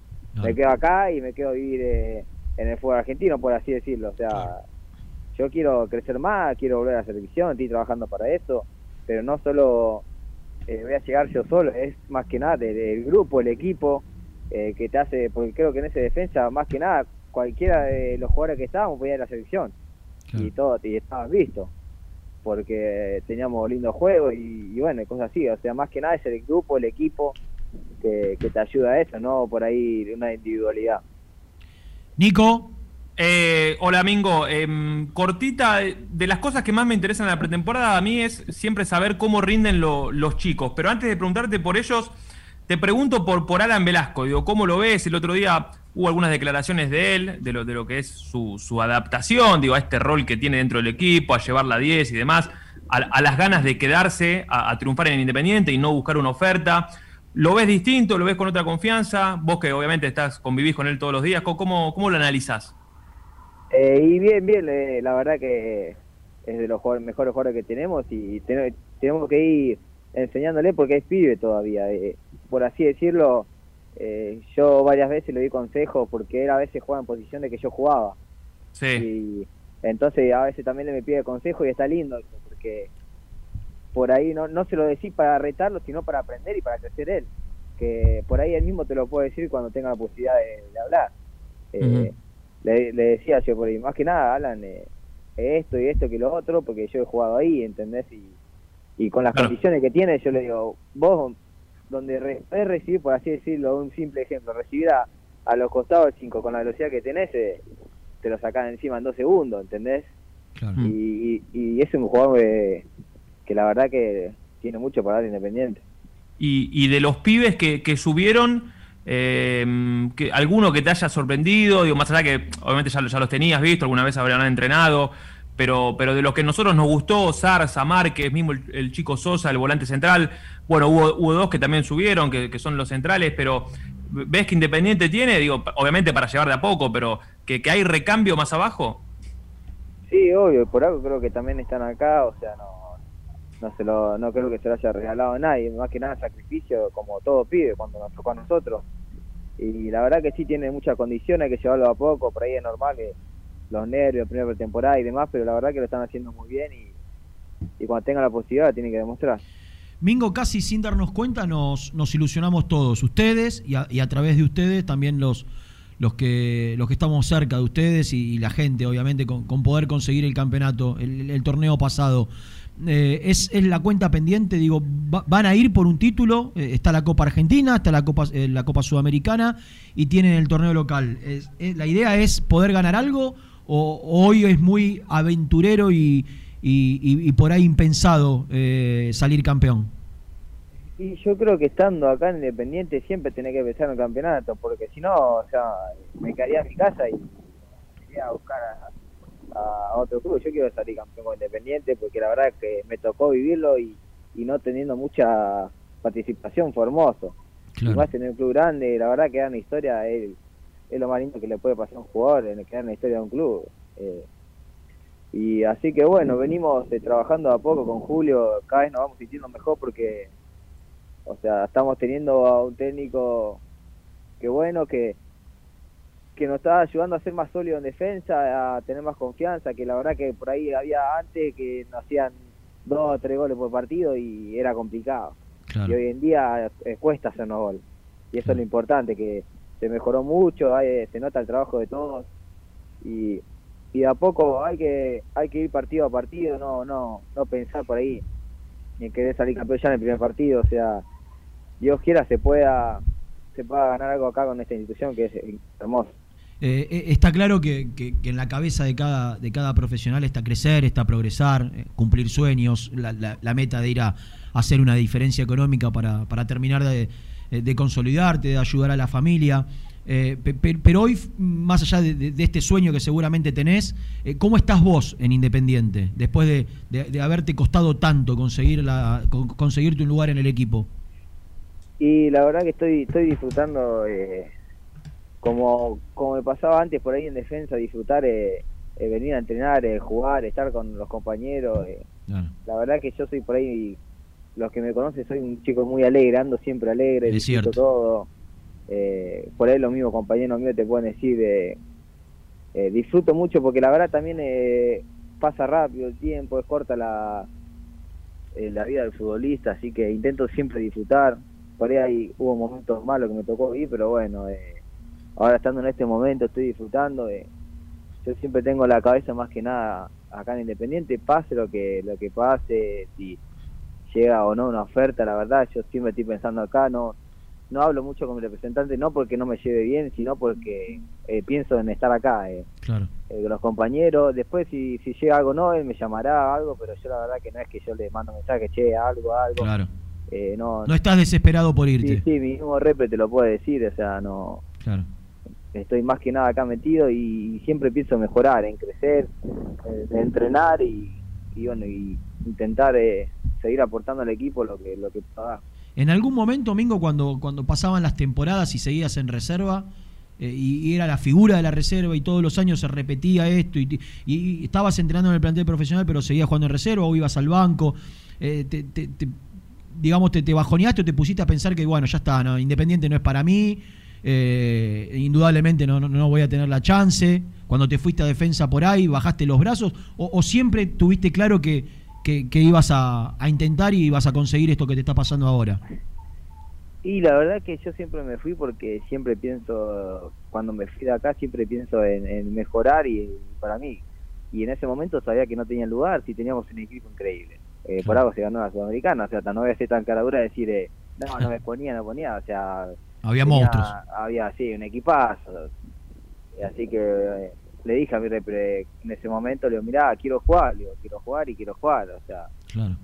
me quedo acá y me quedo vivir eh, en el fútbol argentino, por así decirlo. O sea, yo quiero crecer más, quiero volver a la selección, estoy trabajando para eso. Pero no solo eh, voy a llegar yo solo, es más que nada del, del grupo, el equipo, eh, que te hace, porque creo que en esa defensa, más que nada, cualquiera de los jugadores que estábamos podía ir a la selección. Y todo, y estaban vistos. Porque teníamos lindos juegos y, y bueno, y cosas así. O sea, más que nada es el grupo, el equipo que, que te ayuda a eso, no por ahí una individualidad. Nico. Eh, hola, Mingo. Em, cortita, eh, de las cosas que más me interesan en la pretemporada a mí es siempre saber cómo rinden lo- los chicos. Pero antes de preguntarte por ellos, te pregunto por, por Alan Velasco. Digo, ¿cómo lo ves? El otro día hubo algunas declaraciones de él, de lo, de lo que es su, su adaptación, digo, a este rol que tiene dentro del equipo, a llevar la 10 y demás, a, las ganas de quedarse, a, triunfar en Independiente y no buscar una oferta. ¿Lo ves distinto? ¿Lo ves con otra confianza? Vos que obviamente estás convivís con él todos los días, ¿cómo, cómo, lo analizás? Eh, y bien, bien, eh, la verdad que es de los mejores jugadores que tenemos y ten- tenemos que ir enseñándole porque es pibe todavía. eh, por así decirlo, eh, yo varias veces le di consejos porque él a veces juega en posición de que yo jugaba. Sí. Y entonces a veces también le me pide consejo y está lindo eso, porque por ahí no, no se lo decís para retarlo, sino para aprender y para crecer él. Que por ahí él mismo te lo puede decir cuando tenga la posibilidad de, de hablar. Eh, le, le decía yo por ahí, más que nada, Alan, eh, esto y esto que lo otro, porque yo he jugado ahí, ¿entendés? Y, y con las condiciones que tiene, yo le digo, vos, donde re- podés recibir, por así decirlo, un simple ejemplo, recibir a, a los costados del 5 con la velocidad que tenés, eh, te lo sacás encima en dos segundos, ¿entendés? Y, y, y es un jugador eh, que la verdad que tiene mucho para dar Independiente. Y, y de los pibes que, que subieron, eh, que, ¿alguno que te haya sorprendido? Digo, más allá que obviamente ya, ya los tenías visto, alguna vez habrían entrenado, pero, pero de los que a nosotros nos gustó, Zarza, Márquez, mismo el, chico Sosa, el volante central, bueno, hubo, hubo dos que también subieron, que, que son los centrales, pero ¿ves que Independiente tiene? Digo, obviamente para llevar de a poco, pero que, que hay recambio más abajo. Sí, obvio, por algo creo que también están acá, o sea, no no se lo no creo que se lo haya regalado a nadie, más que nada sacrificio como todo pide cuando nos tocó a nosotros. Y la verdad que sí tiene muchas condiciones, hay que llevarlo a poco, por ahí es normal que los nervios, primera temporada y demás, pero la verdad que lo están haciendo muy bien y, cuando tenga la posibilidad la tienen que demostrar. Mingo, casi sin darnos cuenta, nos, nos ilusionamos todos, ustedes y a, través de ustedes también los, los, que, los que estamos cerca de ustedes y, la gente, obviamente, con, con poder conseguir el campeonato, el, torneo pasado. Eh, es, es la cuenta pendiente, digo, va- van a ir por un título, eh, está la Copa Argentina, está la Copa, eh, la Copa Sudamericana y tienen el torneo local. La idea es poder ganar algo o, o hoy es muy aventurero y, y- y- y por ahí impensado eh, salir campeón. Y yo creo que estando acá en Independiente siempre tenés que pensar en el campeonato, porque si no, o sea, me quedaría en mi casa y iría a buscar a, a otro club. Yo quiero salir campeón con Independiente porque la verdad que me tocó vivirlo y, y no teniendo mucha participación fue hermoso. Y más en un club grande, la verdad que dar una historia es, es lo más lindo que le puede pasar a un jugador, en crear una historia de un club. Eh, y así que bueno, venimos eh, trabajando a poco con Julio, cada vez nos vamos sintiendo mejor porque o sea, estamos teniendo a un técnico que bueno, que, que nos está ayudando a ser más sólido en defensa, a tener más confianza, que la verdad que por ahí había antes que nos hacían dos o tres goles por partido y era complicado. Y hoy en día eh, cuesta hacernos gol. Y eso es lo importante, que se mejoró mucho, hay- se nota el trabajo de todos y, y de a poco hay que hay que ir partido a partido, no no no pensar por ahí en querer salir campeón ya en el primer partido, o sea, Dios quiera se pueda se pueda ganar algo acá con esta institución que es hermoso. Eh, eh, está claro que, que- en la cabeza de cada, de cada profesional está crecer, está progresar, eh, cumplir sueños, la, la- la meta de ir a, hacer una diferencia económica para, para terminar de, de consolidarte, de ayudar a la familia. Eh, pe- pe- pero hoy, más allá de, este sueño que seguramente tenés, eh, ¿cómo estás vos en Independiente después de, de- de haberte costado tanto conseguir la, con- conseguirte un lugar en el equipo? Y la verdad que estoy estoy disfrutando eh, como como me pasaba antes por ahí en defensa, disfrutar eh, eh, venir a entrenar, eh, jugar, estar con los compañeros. eh. La verdad que yo soy por ahí, los que me conocen, soy un chico muy alegre, ando siempre alegre, Es disfruto cierto. todo. Eh, por ahí los mismos compañeros míos te pueden decir, eh, eh, disfruto mucho porque la verdad también eh, pasa rápido el tiempo, es corta la, eh, la vida del futbolista, así que intento siempre disfrutar. Por ahí hay- hubo momentos malos que me tocó vivir, pero bueno, eh, ahora estando en este momento estoy disfrutando. yo siempre tengo la cabeza más que nada acá en Independiente, pase lo que lo que pase, si llega o no una oferta, la verdad, yo siempre estoy pensando acá, no no hablo mucho con mi representante, no porque no me lleve bien, sino porque eh, pienso en estar acá. eh Claro. eh, con los compañeros. Después, si, si llega algo, no, él me llamará algo, pero yo la verdad que no es que yo le mando mensaje, che, algo, algo. Claro. Eh, no, No estás desesperado por Sí, irte. sí, mi mismo repre te lo puede decir, o sea, no. Claro. Estoy más que nada acá metido y, siempre pienso mejorar, en crecer, entrenar y, y bueno, y intentar eh, seguir aportando al equipo lo que lo que pueda. En algún momento, Mingo, cuando, cuando pasaban las temporadas y seguías en reserva, eh, y, era la figura de la reserva y todos los años se repetía esto, y, y- estabas entrenando en el plantel profesional, pero seguías jugando en reserva o ibas al banco, eh, digamos, te, te bajoneaste o te pusiste a pensar que, bueno, ya está, ¿no? Independiente no es para mí, indudablemente no, no, no voy a tener la chance. Cuando te fuiste a defensa por ahí, bajaste los brazos, o siempre tuviste claro que, que, que ibas a, a intentar y ibas a conseguir esto que te está pasando ahora. Y la verdad que yo siempre me fui porque siempre pienso, cuando me fui de acá, siempre pienso en, en mejorar y, para mí. Y en ese momento sabía que no tenía lugar, si teníamos un equipo increíble. Eh, Por algo se ganó la Sudamericana, o sea, no voy a ser tan caradura de decir, eh, no, no me ponía, no ponía, o sea... *laughs* Había tenía- monstruos. Había, sí, un equipazo. Así que eh, le dije a mi repre en ese momento, le digo, mirá, quiero jugar, le digo, quiero jugar y quiero jugar, o sea, Claro.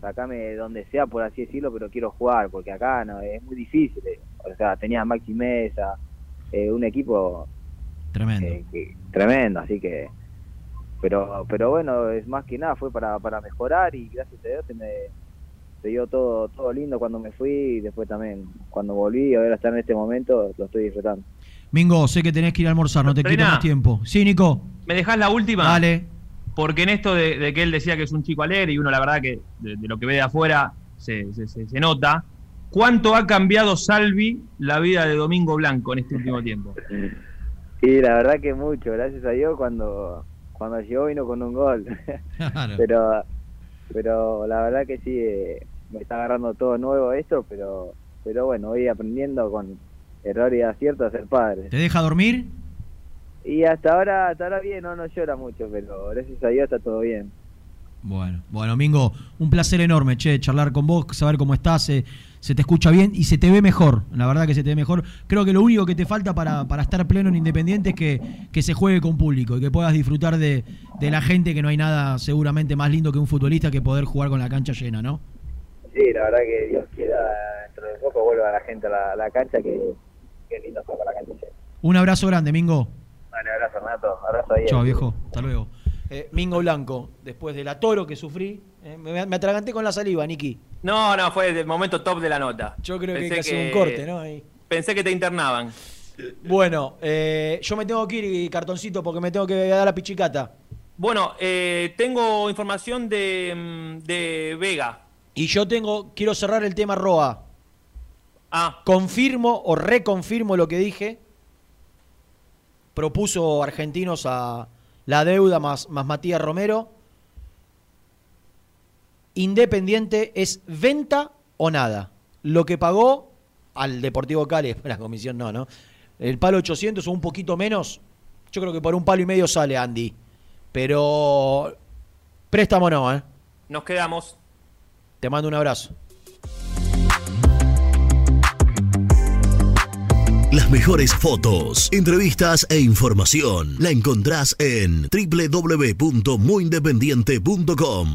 sacame de donde sea, por así decirlo, pero quiero jugar, porque acá no es muy difícil. eh. O sea, tenía Maxi Mesa, eh, un equipo Tremendo. eh, que- tremendo, así que. Pero pero bueno, es más que nada, fue para, para mejorar y gracias a Dios se me se dio todo todo lindo cuando me fui y después también cuando volví, ahora estar en este momento, lo estoy disfrutando. Mingo, sé que tenés que ir a almorzar, no te quito Reina. más tiempo. Sí, Nico. ¿Me dejás la última? Dale. Porque en esto de, de que él decía que es un chico alegre y uno la verdad que de, de lo que ve de afuera se, se- se- se nota, ¿cuánto ha cambiado Salvi la vida de Domingo Blanco en este último tiempo? Y la verdad que mucho, gracias a Dios cuando cuando llegó vino con un gol. *laughs* pero pero la verdad que sí eh, me está agarrando todo nuevo esto, pero pero bueno, voy aprendiendo con error y acierto a ser padre. ¿Te deja dormir? Y hasta ahora hasta ahora bien, no no llora mucho, pero gracias a Dios está todo bien. Bueno, bueno, Mingo, un placer enorme, che, charlar con vos, saber cómo estás, se, se te escucha bien y se te ve mejor, la verdad que se te ve mejor. Creo que lo único que te falta para, para estar pleno en Independiente es que, que se juegue con público y que puedas disfrutar de, de la gente, que no hay nada seguramente más lindo que un futbolista que poder jugar con la cancha llena, ¿no? Sí, la verdad que Dios quiera dentro de poco vuelva la gente a la, a la cancha que, que lindo fue para la. Un abrazo grande, Mingo. Vale, abrazo Renato, abrazo ahí. Chao, viejo. Hasta luego. Eh, Mingo Blanco, después del atoro que sufrí, eh, me, me atraganté con la saliva, Niki. No, no, fue el momento top de la nota. Yo creo que hay que hacer un corte, ¿no? Ahí. Pensé que te internaban. Bueno, eh, yo me tengo que ir, cartoncito, porque me tengo que dar la pichicata. Bueno, eh, tengo información de, mm, de Vega. Y yo tengo, quiero cerrar el tema Roa. Ah. Confirmo o reconfirmo lo que dije. Propuso Argentinos a la deuda más, más Matías Romero. Independiente es venta o nada. Lo que pagó al Deportivo Cali, *laughs* la comisión no, ¿no? El palo 800 o un poquito menos. Yo creo que por un palo y medio sale Andy. Pero préstamo no, ¿eh? Nos quedamos. Te mando un abrazo. Las mejores fotos, entrevistas e información la encontrás en www.muyindependiente.com.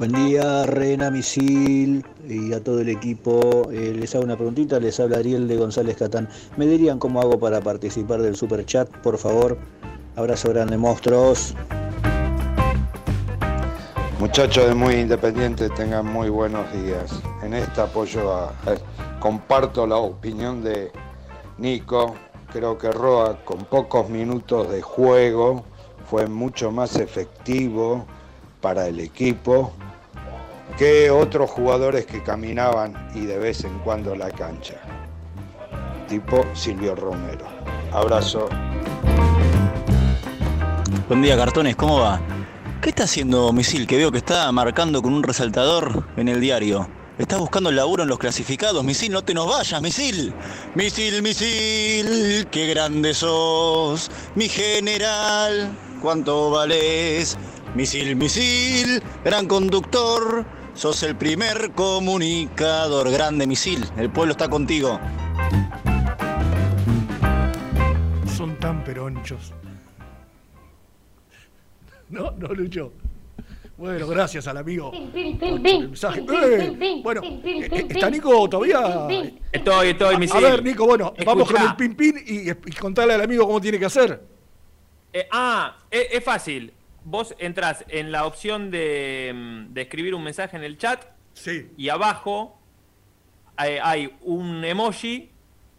Buen día, Rena Misil y a todo el equipo. Eh, les hago una preguntita, les habla Ariel de González Catán. ¿Me dirían cómo hago para participar del super chat, por favor? Abrazo grande, monstruos. Muchachos de Muy Independiente, tengan muy buenos días. En este apoyo a- comparto la opinión de Nico. Creo que Roa con pocos minutos de juego fue mucho más efectivo para el equipo que otros jugadores que caminaban y de vez en cuando la cancha. Tipo Silvio Romero. Abrazo. Buen día, cartones, ¿cómo va? ¿Qué está haciendo Misil? Que veo que está marcando con un resaltador en el diario. ¿Estás buscando laburo en los clasificados? Misil, no te nos vayas, Misil. Misil, Misil, qué grande sos. Mi general, cuánto vales. Misil, Misil, gran conductor. Sos el primer comunicador. Grande, Misil. El pueblo está contigo. Son tan peronchos. *laughs* No, no, Lucho. Bueno, gracias al amigo. Pin, pin, por pin, pin. el mensaje. ¡Eh! pin, pin, Bueno, eh, ¿está. Nico todavía? Estoy, estoy, misil. A ver, Nico, bueno, vamos con el pin pin y, y contarle al amigo cómo tiene que hacer. Eh, ah, es, es fácil. Vos entrás en la opción de, mm, de escribir un mensaje en el chat. Sí. Y abajo hay, hay un emoji,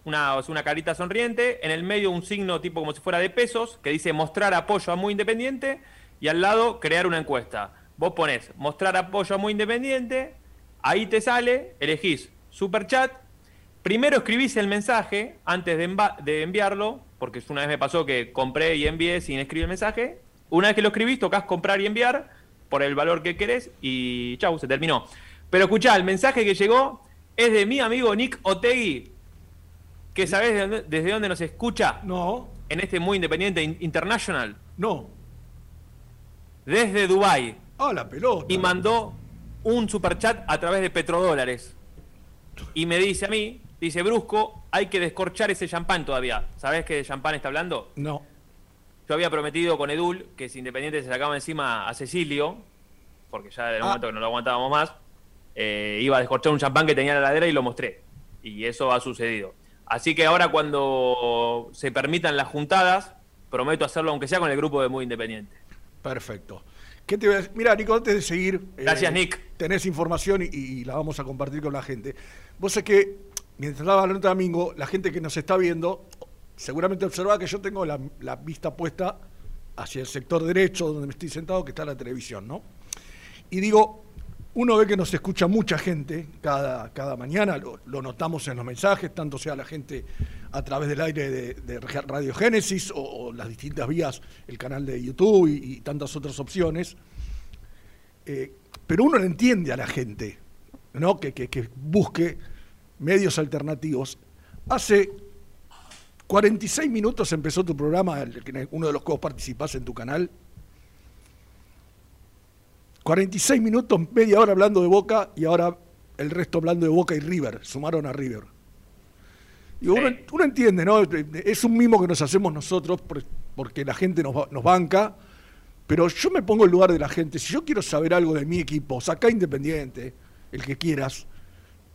una, una carita sonriente. En el medio un signo tipo como si fuera de pesos que dice mostrar apoyo a Muy Independiente. Y al lado crear una encuesta. Vos ponés mostrar apoyo a Muy Independiente. Ahí te sale, elegís super chat. Primero escribís el mensaje antes de, de enviarlo, porque una vez me pasó que compré y envié sin escribir el mensaje. Una vez que lo escribís, tocas comprar y enviar por el valor que querés y chau, se terminó. Pero escuchá, el mensaje que llegó es de mi amigo Nick Otegui, que sabés de dónde- desde dónde nos escucha. No. En este muy independiente in- international. No. Desde Dubai Ah, la pelota. y mandó un superchat a través de petrodólares. Y me dice a mí, dice Brusco, hay que descorchar ese champán todavía. ¿Sabés qué de champán está hablando? No. Yo había prometido con Edul que si Independiente se sacaba encima a Cecilio, porque ya era el Ah. momento que no lo aguantábamos más, eh, iba a descorchar un champán que tenía en la heladera y lo mostré. Y eso ha sucedido. Así que ahora cuando se permitan las juntadas, prometo hacerlo aunque sea con el grupo de Muy Independiente. Perfecto. ¿Qué te voy a decir? Mira, Nico, antes de seguir. eh, Gracias, Nick. Tenés información y, y la vamos a compartir con la gente. Vos sabés que, mientras estaba la nota de Domingo, la gente que nos está viendo, seguramente observa que yo tengo la, vista puesta hacia el sector derecho, donde me estoy sentado, que está la televisión, ¿no? Y digo, uno ve que nos escucha mucha gente cada, cada mañana, lo, notamos en los mensajes, tanto sea la gente a través del aire de, de Radio Génesis o, las distintas vías, el canal de YouTube y, tantas otras opciones. Eh, pero uno le entiende a la gente, ¿no? Que- que busque medios alternativos. Hace 46 minutos empezó tu programa, uno de los que vos participás en tu canal. 46 minutos, media hora hablando de Boca y ahora el resto hablando de Boca y River. Sumaron a River. Digo, uno, uno entiende, ¿no? Es un mimo que nos hacemos nosotros por- porque la gente nos, nos banca, pero yo me pongo en lugar de la gente. Si yo quiero saber algo de mi equipo, saca Independiente, el que quieras,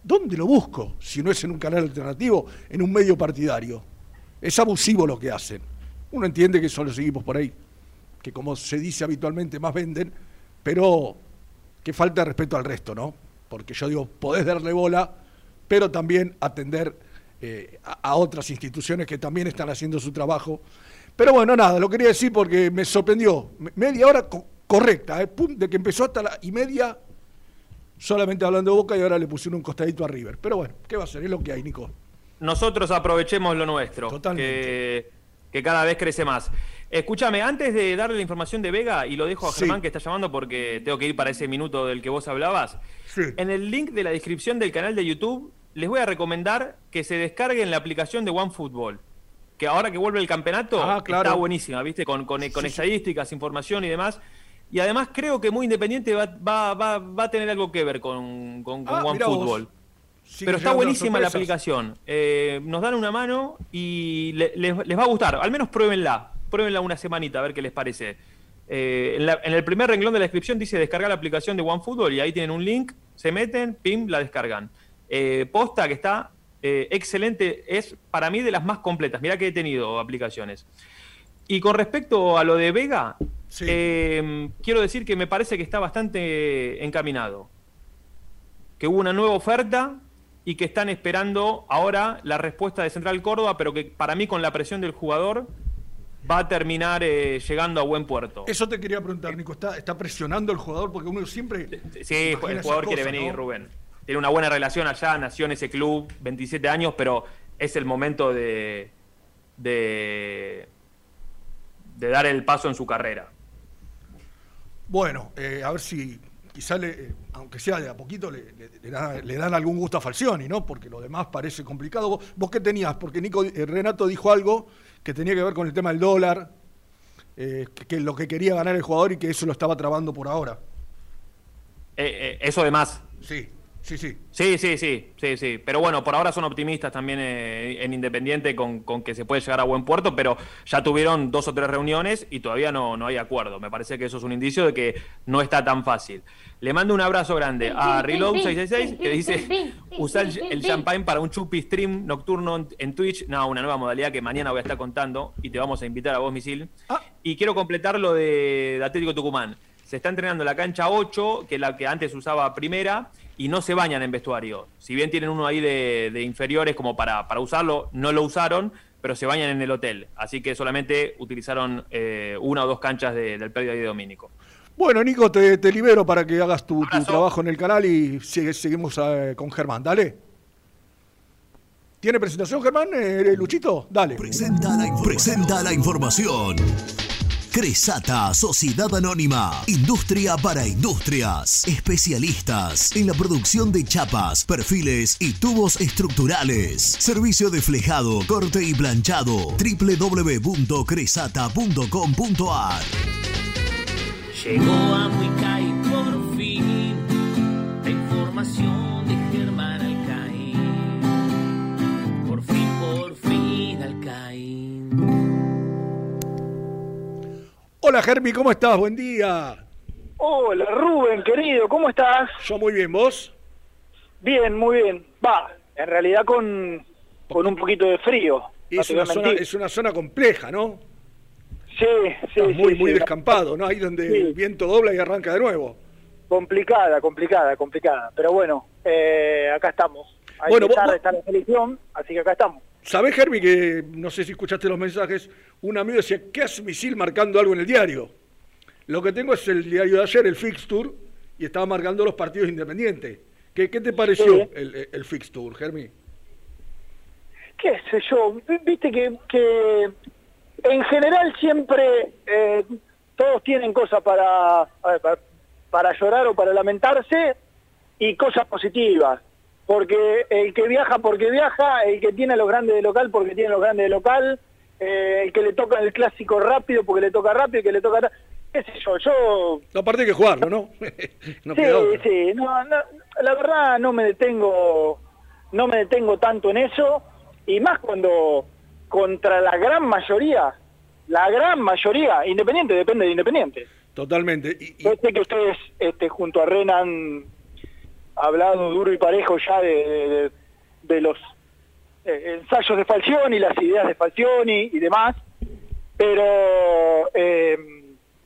¿dónde lo busco? Si no es en un canal alternativo, en un medio partidario. Es abusivo lo que hacen. Uno entiende que son los equipos por ahí, que como se dice habitualmente, más venden, pero que falta de respeto al resto, ¿no? Porque yo digo, podés darle bola, pero también atender eh, a, otras instituciones que también están haciendo su trabajo. Pero bueno, nada, lo quería decir porque me sorprendió. Me- Media hora co- correcta, eh, de que empezó hasta la y media solamente hablando de Boca y ahora le pusieron un costadito a River. Pero bueno, ¿qué va a ser? Es lo que hay, Nico. Nosotros aprovechemos lo nuestro, que, que cada vez crece más. Escúchame, antes de darle la información de Vega, y lo dejo a Sí. Germán que está llamando porque tengo que ir para ese minuto del que vos hablabas, en el link de la descripción del canal de YouTube les voy a recomendar que se descarguen la aplicación de OneFootball, que ahora que vuelve el campeonato Ah, claro. está buenísima, ¿viste? Con, con, con Sí, sí. estadísticas, información y demás. Y además creo que Muy Independiente va, va, va, va a tener algo que ver con, con, con Ah. OneFootball. Pero está buenísima la aplicación. Eh, nos dan una mano y le- les, les va a gustar. Al menos pruébenla. Pruébenla una semanita a ver qué les parece. Eh, en, la- en el primer renglón de la descripción dice descargar la aplicación de OneFootball y ahí tienen un link, se meten, pim, la descargan. Eh, posta que está excelente, es para mí de las más completas. Mirá que he tenido aplicaciones. Y con respecto a lo de Vega, quiero decir que me parece que está bastante encaminado. Que hubo una nueva oferta y que están esperando ahora la respuesta de Central Córdoba, pero que para mí con la presión del jugador va a terminar eh, llegando a buen puerto. Eso te quería preguntar, Nico. ¿Está, está presionando el jugador? Porque uno siempre. Sí, el jugador quiere venir, ¿no? Rubén. Tiene una buena relación allá, nació en ese club, 27 años, pero es el momento de, de, de dar el paso en su carrera. Bueno, eh, a ver si quizá, le, eh, aunque sea de a poquito, le, le- le da- le dan algún gusto a Falcioni, ¿no? Porque lo demás parece complicado. ¿Vos, vos qué tenías? Porque Nico, eh, Renato dijo algo que tenía que ver con el tema del dólar, eh, que, que lo que quería ganar el jugador y que eso lo estaba trabando por ahora. Eh, eh, eso de más. Sí, sí, sí. Sí, sí, sí, sí, sí. Pero bueno, por ahora son optimistas también eh, en Independiente con, con que se puede llegar a buen puerto, pero ya tuvieron dos o tres reuniones y todavía no, no hay acuerdo. Me parece que eso es un indicio de que no está tan fácil. Le mando un abrazo grande a Reload666 que dice usar el, el champagne para un chupi stream nocturno en, en Twitch. No, una nueva modalidad que mañana voy a estar contando y te vamos a invitar a vos, Misil. Y quiero completar lo de, de Atlético Tucumán. Se está entrenando la cancha 8, que es la que antes usaba primera, y no se bañan en vestuario. Si bien tienen uno ahí de, de inferiores como para, para usarlo, no lo usaron, pero se bañan en el hotel. Así que solamente utilizaron eh, una o dos canchas de- del predio ahí de Domínico. Bueno, Nico, te, te libero para que hagas tu, tu trabajo en el canal y sigue- seguimos eh, con Germán. Dale. ¿Tiene presentación, Germán? Eh, Luchito, dale. Presenta la, presenta la información. Cresata, Sociedad Anónima, Industria para Industrias, especialistas en la producción de chapas, perfiles y tubos estructurales. Servicio de flejado, corte y planchado. www.cresata.com.ar Llegó a Muicay por fin la información de Hola, Germi, ¿cómo estás? Buen día. Hola Rubén, querido, ¿cómo estás? Yo muy bien, ¿vos? Bien, muy bien. Va, en realidad con, con un poquito de frío. Es una, zona, es una zona compleja, ¿no? Sí, sí, Está muy, sí, muy sí. descampado, ¿no? Ahí donde Sí. el viento dobla y arranca de nuevo. Complicada, complicada, complicada. Pero bueno, eh, acá estamos. Hay Bueno, que estar, vos- está la selección, así que acá estamos. ¿Sabés, Germi, que no sé si escuchaste los mensajes? Un amigo decía, ¿qué hace Misil marcando algo en el diario? Lo que tengo es el diario de ayer, el Fixture, y estaba marcando los partidos independientes. ¿Qué, qué te pareció Sí. el, el, Fixture, Germi? qué sé yo, viste que, que en general siempre eh, todos tienen cosas para, para llorar o para lamentarse y cosas positivas. Porque el que viaja porque viaja, el que tiene a los grandes de local porque tiene a los grandes de local, eh, el que le toca el clásico rápido porque le toca rápido, el que le toca... qué sé yo, yo No, aparte hay que jugarlo, ¿no? *laughs* no sí, queda sí, no, no, la verdad no me detengo, no me detengo tanto en eso, y más cuando contra la gran mayoría, la gran mayoría, Independiente depende de Independiente. Totalmente. Y, Yo sé que ustedes este, junto a Ren han hablado duro y parejo ya de, de- los eh, ensayos de Falcioni, las ideas de Falcioni y demás, pero eh,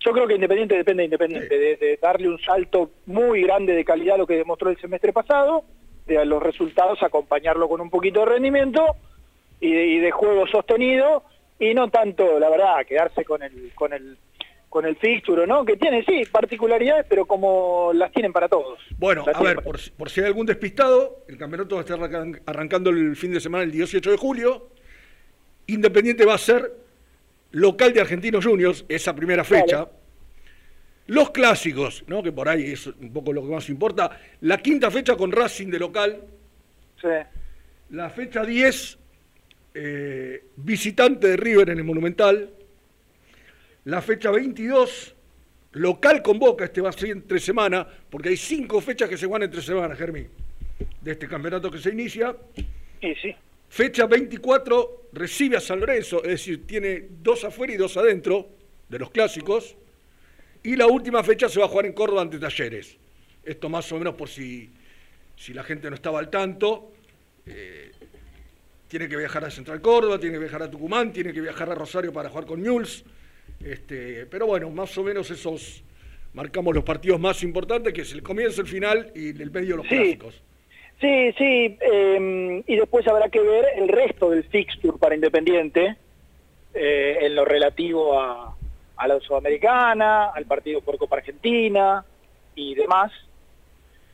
yo creo que Independiente depende de Independiente, de, de darle un salto muy grande de calidad a lo que demostró el semestre pasado, de a los resultados acompañarlo con un poquito de rendimiento y de, y de juego sostenido y no tanto, la verdad, quedarse con el con el con el fixture, ¿no? Que tiene sí particularidades, pero como las tienen para todos. Bueno, Las a ver, por, si- por si hay algún despistado, el campeonato va a estar arrancan- arrancando el fin de semana el 18 de julio. Independiente va a ser local de Argentinos Juniors, esa primera fecha. Los clásicos, ¿no? que por ahí es un poco lo que más importa. La quinta fecha con Racing de local. Sí. La fecha 10, eh, visitante de River en el Monumental. La fecha 22, local con Boca, este va a ser entre semana, porque hay cinco fechas que se van entre semanas, Germín, de este campeonato que se inicia. Sí, sí. Fecha 24, recibe a San Lorenzo, es decir, tiene dos afuera y dos adentro de los clásicos. Y la última fecha se va a jugar en Córdoba ante Talleres. Esto más o menos por si, si la gente no estaba al tanto. eh, tiene que viajar a Central Córdoba, tiene que viajar a Tucumán, tiene que viajar a Rosario para jugar con Mules. Este, pero bueno, más o menos esos marcamos los partidos más importantes, que es el comienzo, el final y el medio de los Sí. clásicos. Sí, sí, eh, y después habrá que ver el resto del fixture para Independiente eh, en lo relativo a, a la Sudamericana, al partido por Copa Argentina y demás.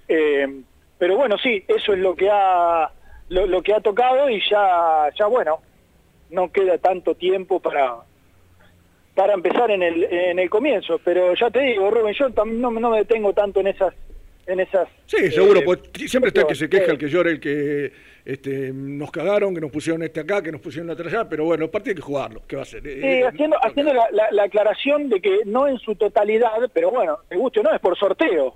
Eh, pero bueno, sí, eso es lo que ha lo, lo que ha tocado y ya ya bueno, no queda tanto tiempo para para empezar en el, en el comienzo. Pero ya te digo, Rubén, yo no, no me detengo tanto en esas... En esas Sí, seguro, eh, pues siempre está el que se queja, eh, el que llora, el que este, nos cagaron, que nos pusieron este acá, que nos pusieron la otra allá, pero bueno, el partido hay que jugarlo, ¿qué va a hacer? Sí, Eh, haciendo, haciendo la, la- la aclaración de que no en su totalidad, pero bueno, te guste o no, es por sorteo.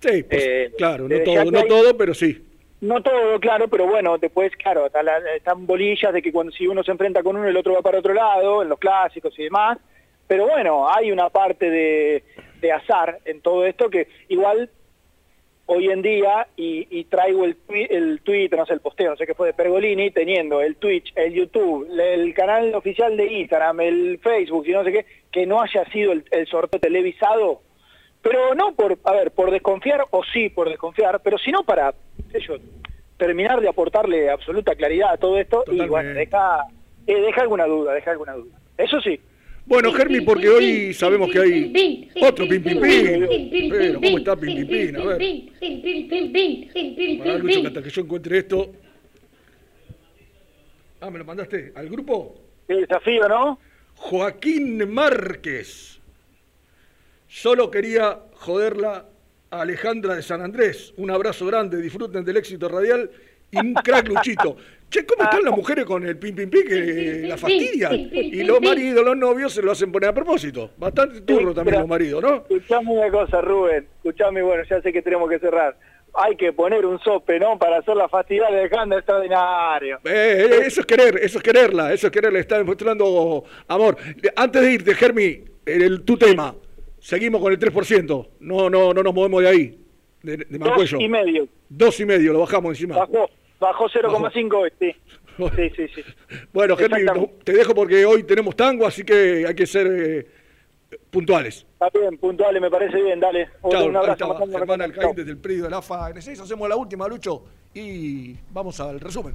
Sí, pues, Eh, claro, no todo, no hay- todo, pero sí. No todo, claro, pero bueno, después, claro, está la- están bolillas de que cuando si uno se enfrenta con uno, el otro va para otro lado, en los clásicos y demás. Pero bueno, hay una parte de, de azar en todo esto que igual hoy en día, y, y traigo el, el tweet, no sé, el posteo, no sé qué fue de Pergolini, teniendo el Twitch, el YouTube, el canal oficial de Instagram, el Facebook y no sé qué, que no haya sido el, el sorteo televisado, pero no por, a ver, por desconfiar, o sí por desconfiar, pero sino para, qué sé yo, terminar de aportarle absoluta claridad a todo esto y bueno, deja, eh, deja alguna duda, deja alguna duda. Eso sí. Bueno, Germi, porque hoy sabemos que hay otro pim pim pim. Pero, ¿cómo está pim pim pim? A ver, Pará, Lucho, hasta que yo encuentre esto. Ah, ¿me lo mandaste? ¿Al grupo? El desafío, ¿no? Joaquín Márquez. Solo quería joderla a Alejandra de San Andrés. Un abrazo grande, disfruten del éxito radial y un crack *laughs* Luchito. Che, ¿cómo están las mujeres con el pim pim pim que la fastidian? Y los maridos, los novios se lo hacen poner a propósito. Bastante turro también pero- los maridos, ¿no? Escuchame una cosa, Rubén. Escuchame, bueno, ya sé que tenemos que cerrar. Hay que poner un sope, ¿no? Para hacer la fastidiar de Alejandra extraordinario. Eh, eh, eso es querer, eso es quererla, eso es quererla, está demostrando amor. Antes de irte, Germi, el, tu tema, seguimos con el 3%, no, no, no nos movemos de ahí, de, de Dos Mancuello. y medio. Dos y medio, lo bajamos encima. Bajó, bajó 0,5 hoy, sí. Sí, sí, sí. Bueno, no- te dejo porque hoy tenemos tango, así que hay que ser eh, puntuales. Está bien, puntuales, me parece bien, dale. Chao, un abrazo. Germán. Alcaín desde el predio de la AFA N6. Hacemos la última, Lucho, y vamos al resumen.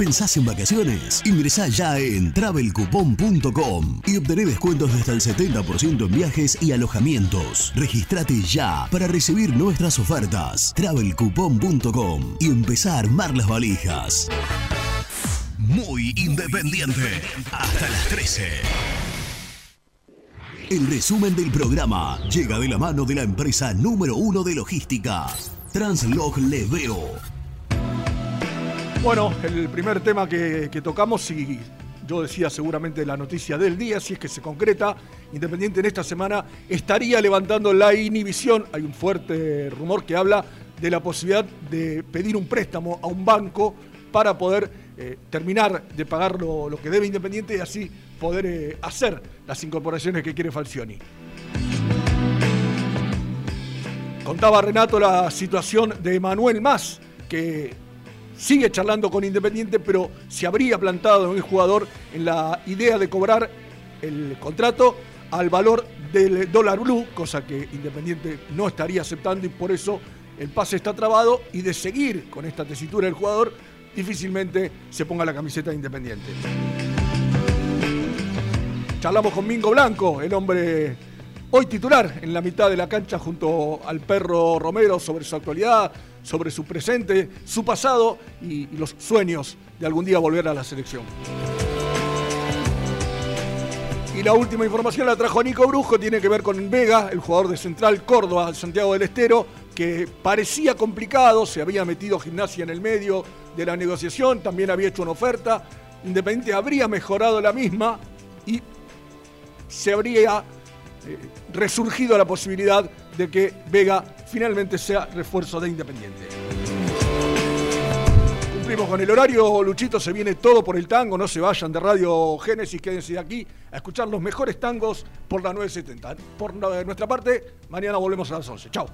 ¿Pensás en vacaciones? Ingresá ya en travelcoupon.com y obtené descuentos de hasta el 70% en viajes y alojamientos. Registrate ya para recibir nuestras ofertas. travelcoupon.com y empezá a armar las valijas. Muy independiente. Hasta las 13. El resumen del programa llega de la mano de la empresa número uno de logística, Translog Leveo. Bueno, el primer tema que, tocamos y yo decía seguramente la noticia del día, si es que se concreta, Independiente en esta semana estaría levantando la inhibición. Hay un fuerte rumor que habla de la posibilidad de pedir un préstamo a un banco para poder eh, terminar de pagar lo, lo que debe Independiente y así poder eh, hacer las incorporaciones que quiere Falcioni. Contaba Renato la situación de Manuel Más, que sigue charlando con Independiente, pero se habría plantado en un jugador en la idea de cobrar el contrato al valor del dólar blue, cosa que Independiente no estaría aceptando y por eso el pase está trabado y de seguir con esta tesitura del jugador, difícilmente se ponga la camiseta de Independiente. Charlamos con Mingo Blanco, el hombre hoy titular en la mitad de la cancha junto al perro Romero sobre su actualidad, sobre su presente, su pasado y, los sueños de algún día volver a la selección. Y la última información la trajo Nico Brujo, tiene que ver con Vega, el jugador de Central Córdoba, Santiago del Estero, que parecía complicado, se había metido gimnasia en el medio de la negociación, también había hecho una oferta, Independiente habría mejorado la misma y se habría eh, resurgido la posibilidad de que Vega finalmente sea refuerzo de Independiente. Cumplimos con el horario, Luchito, se viene todo por el tango, no se vayan de Radio Génesis, quédense aquí a escuchar los mejores tangos por la 970. Por nuestra parte, mañana volvemos a las 11. Chao.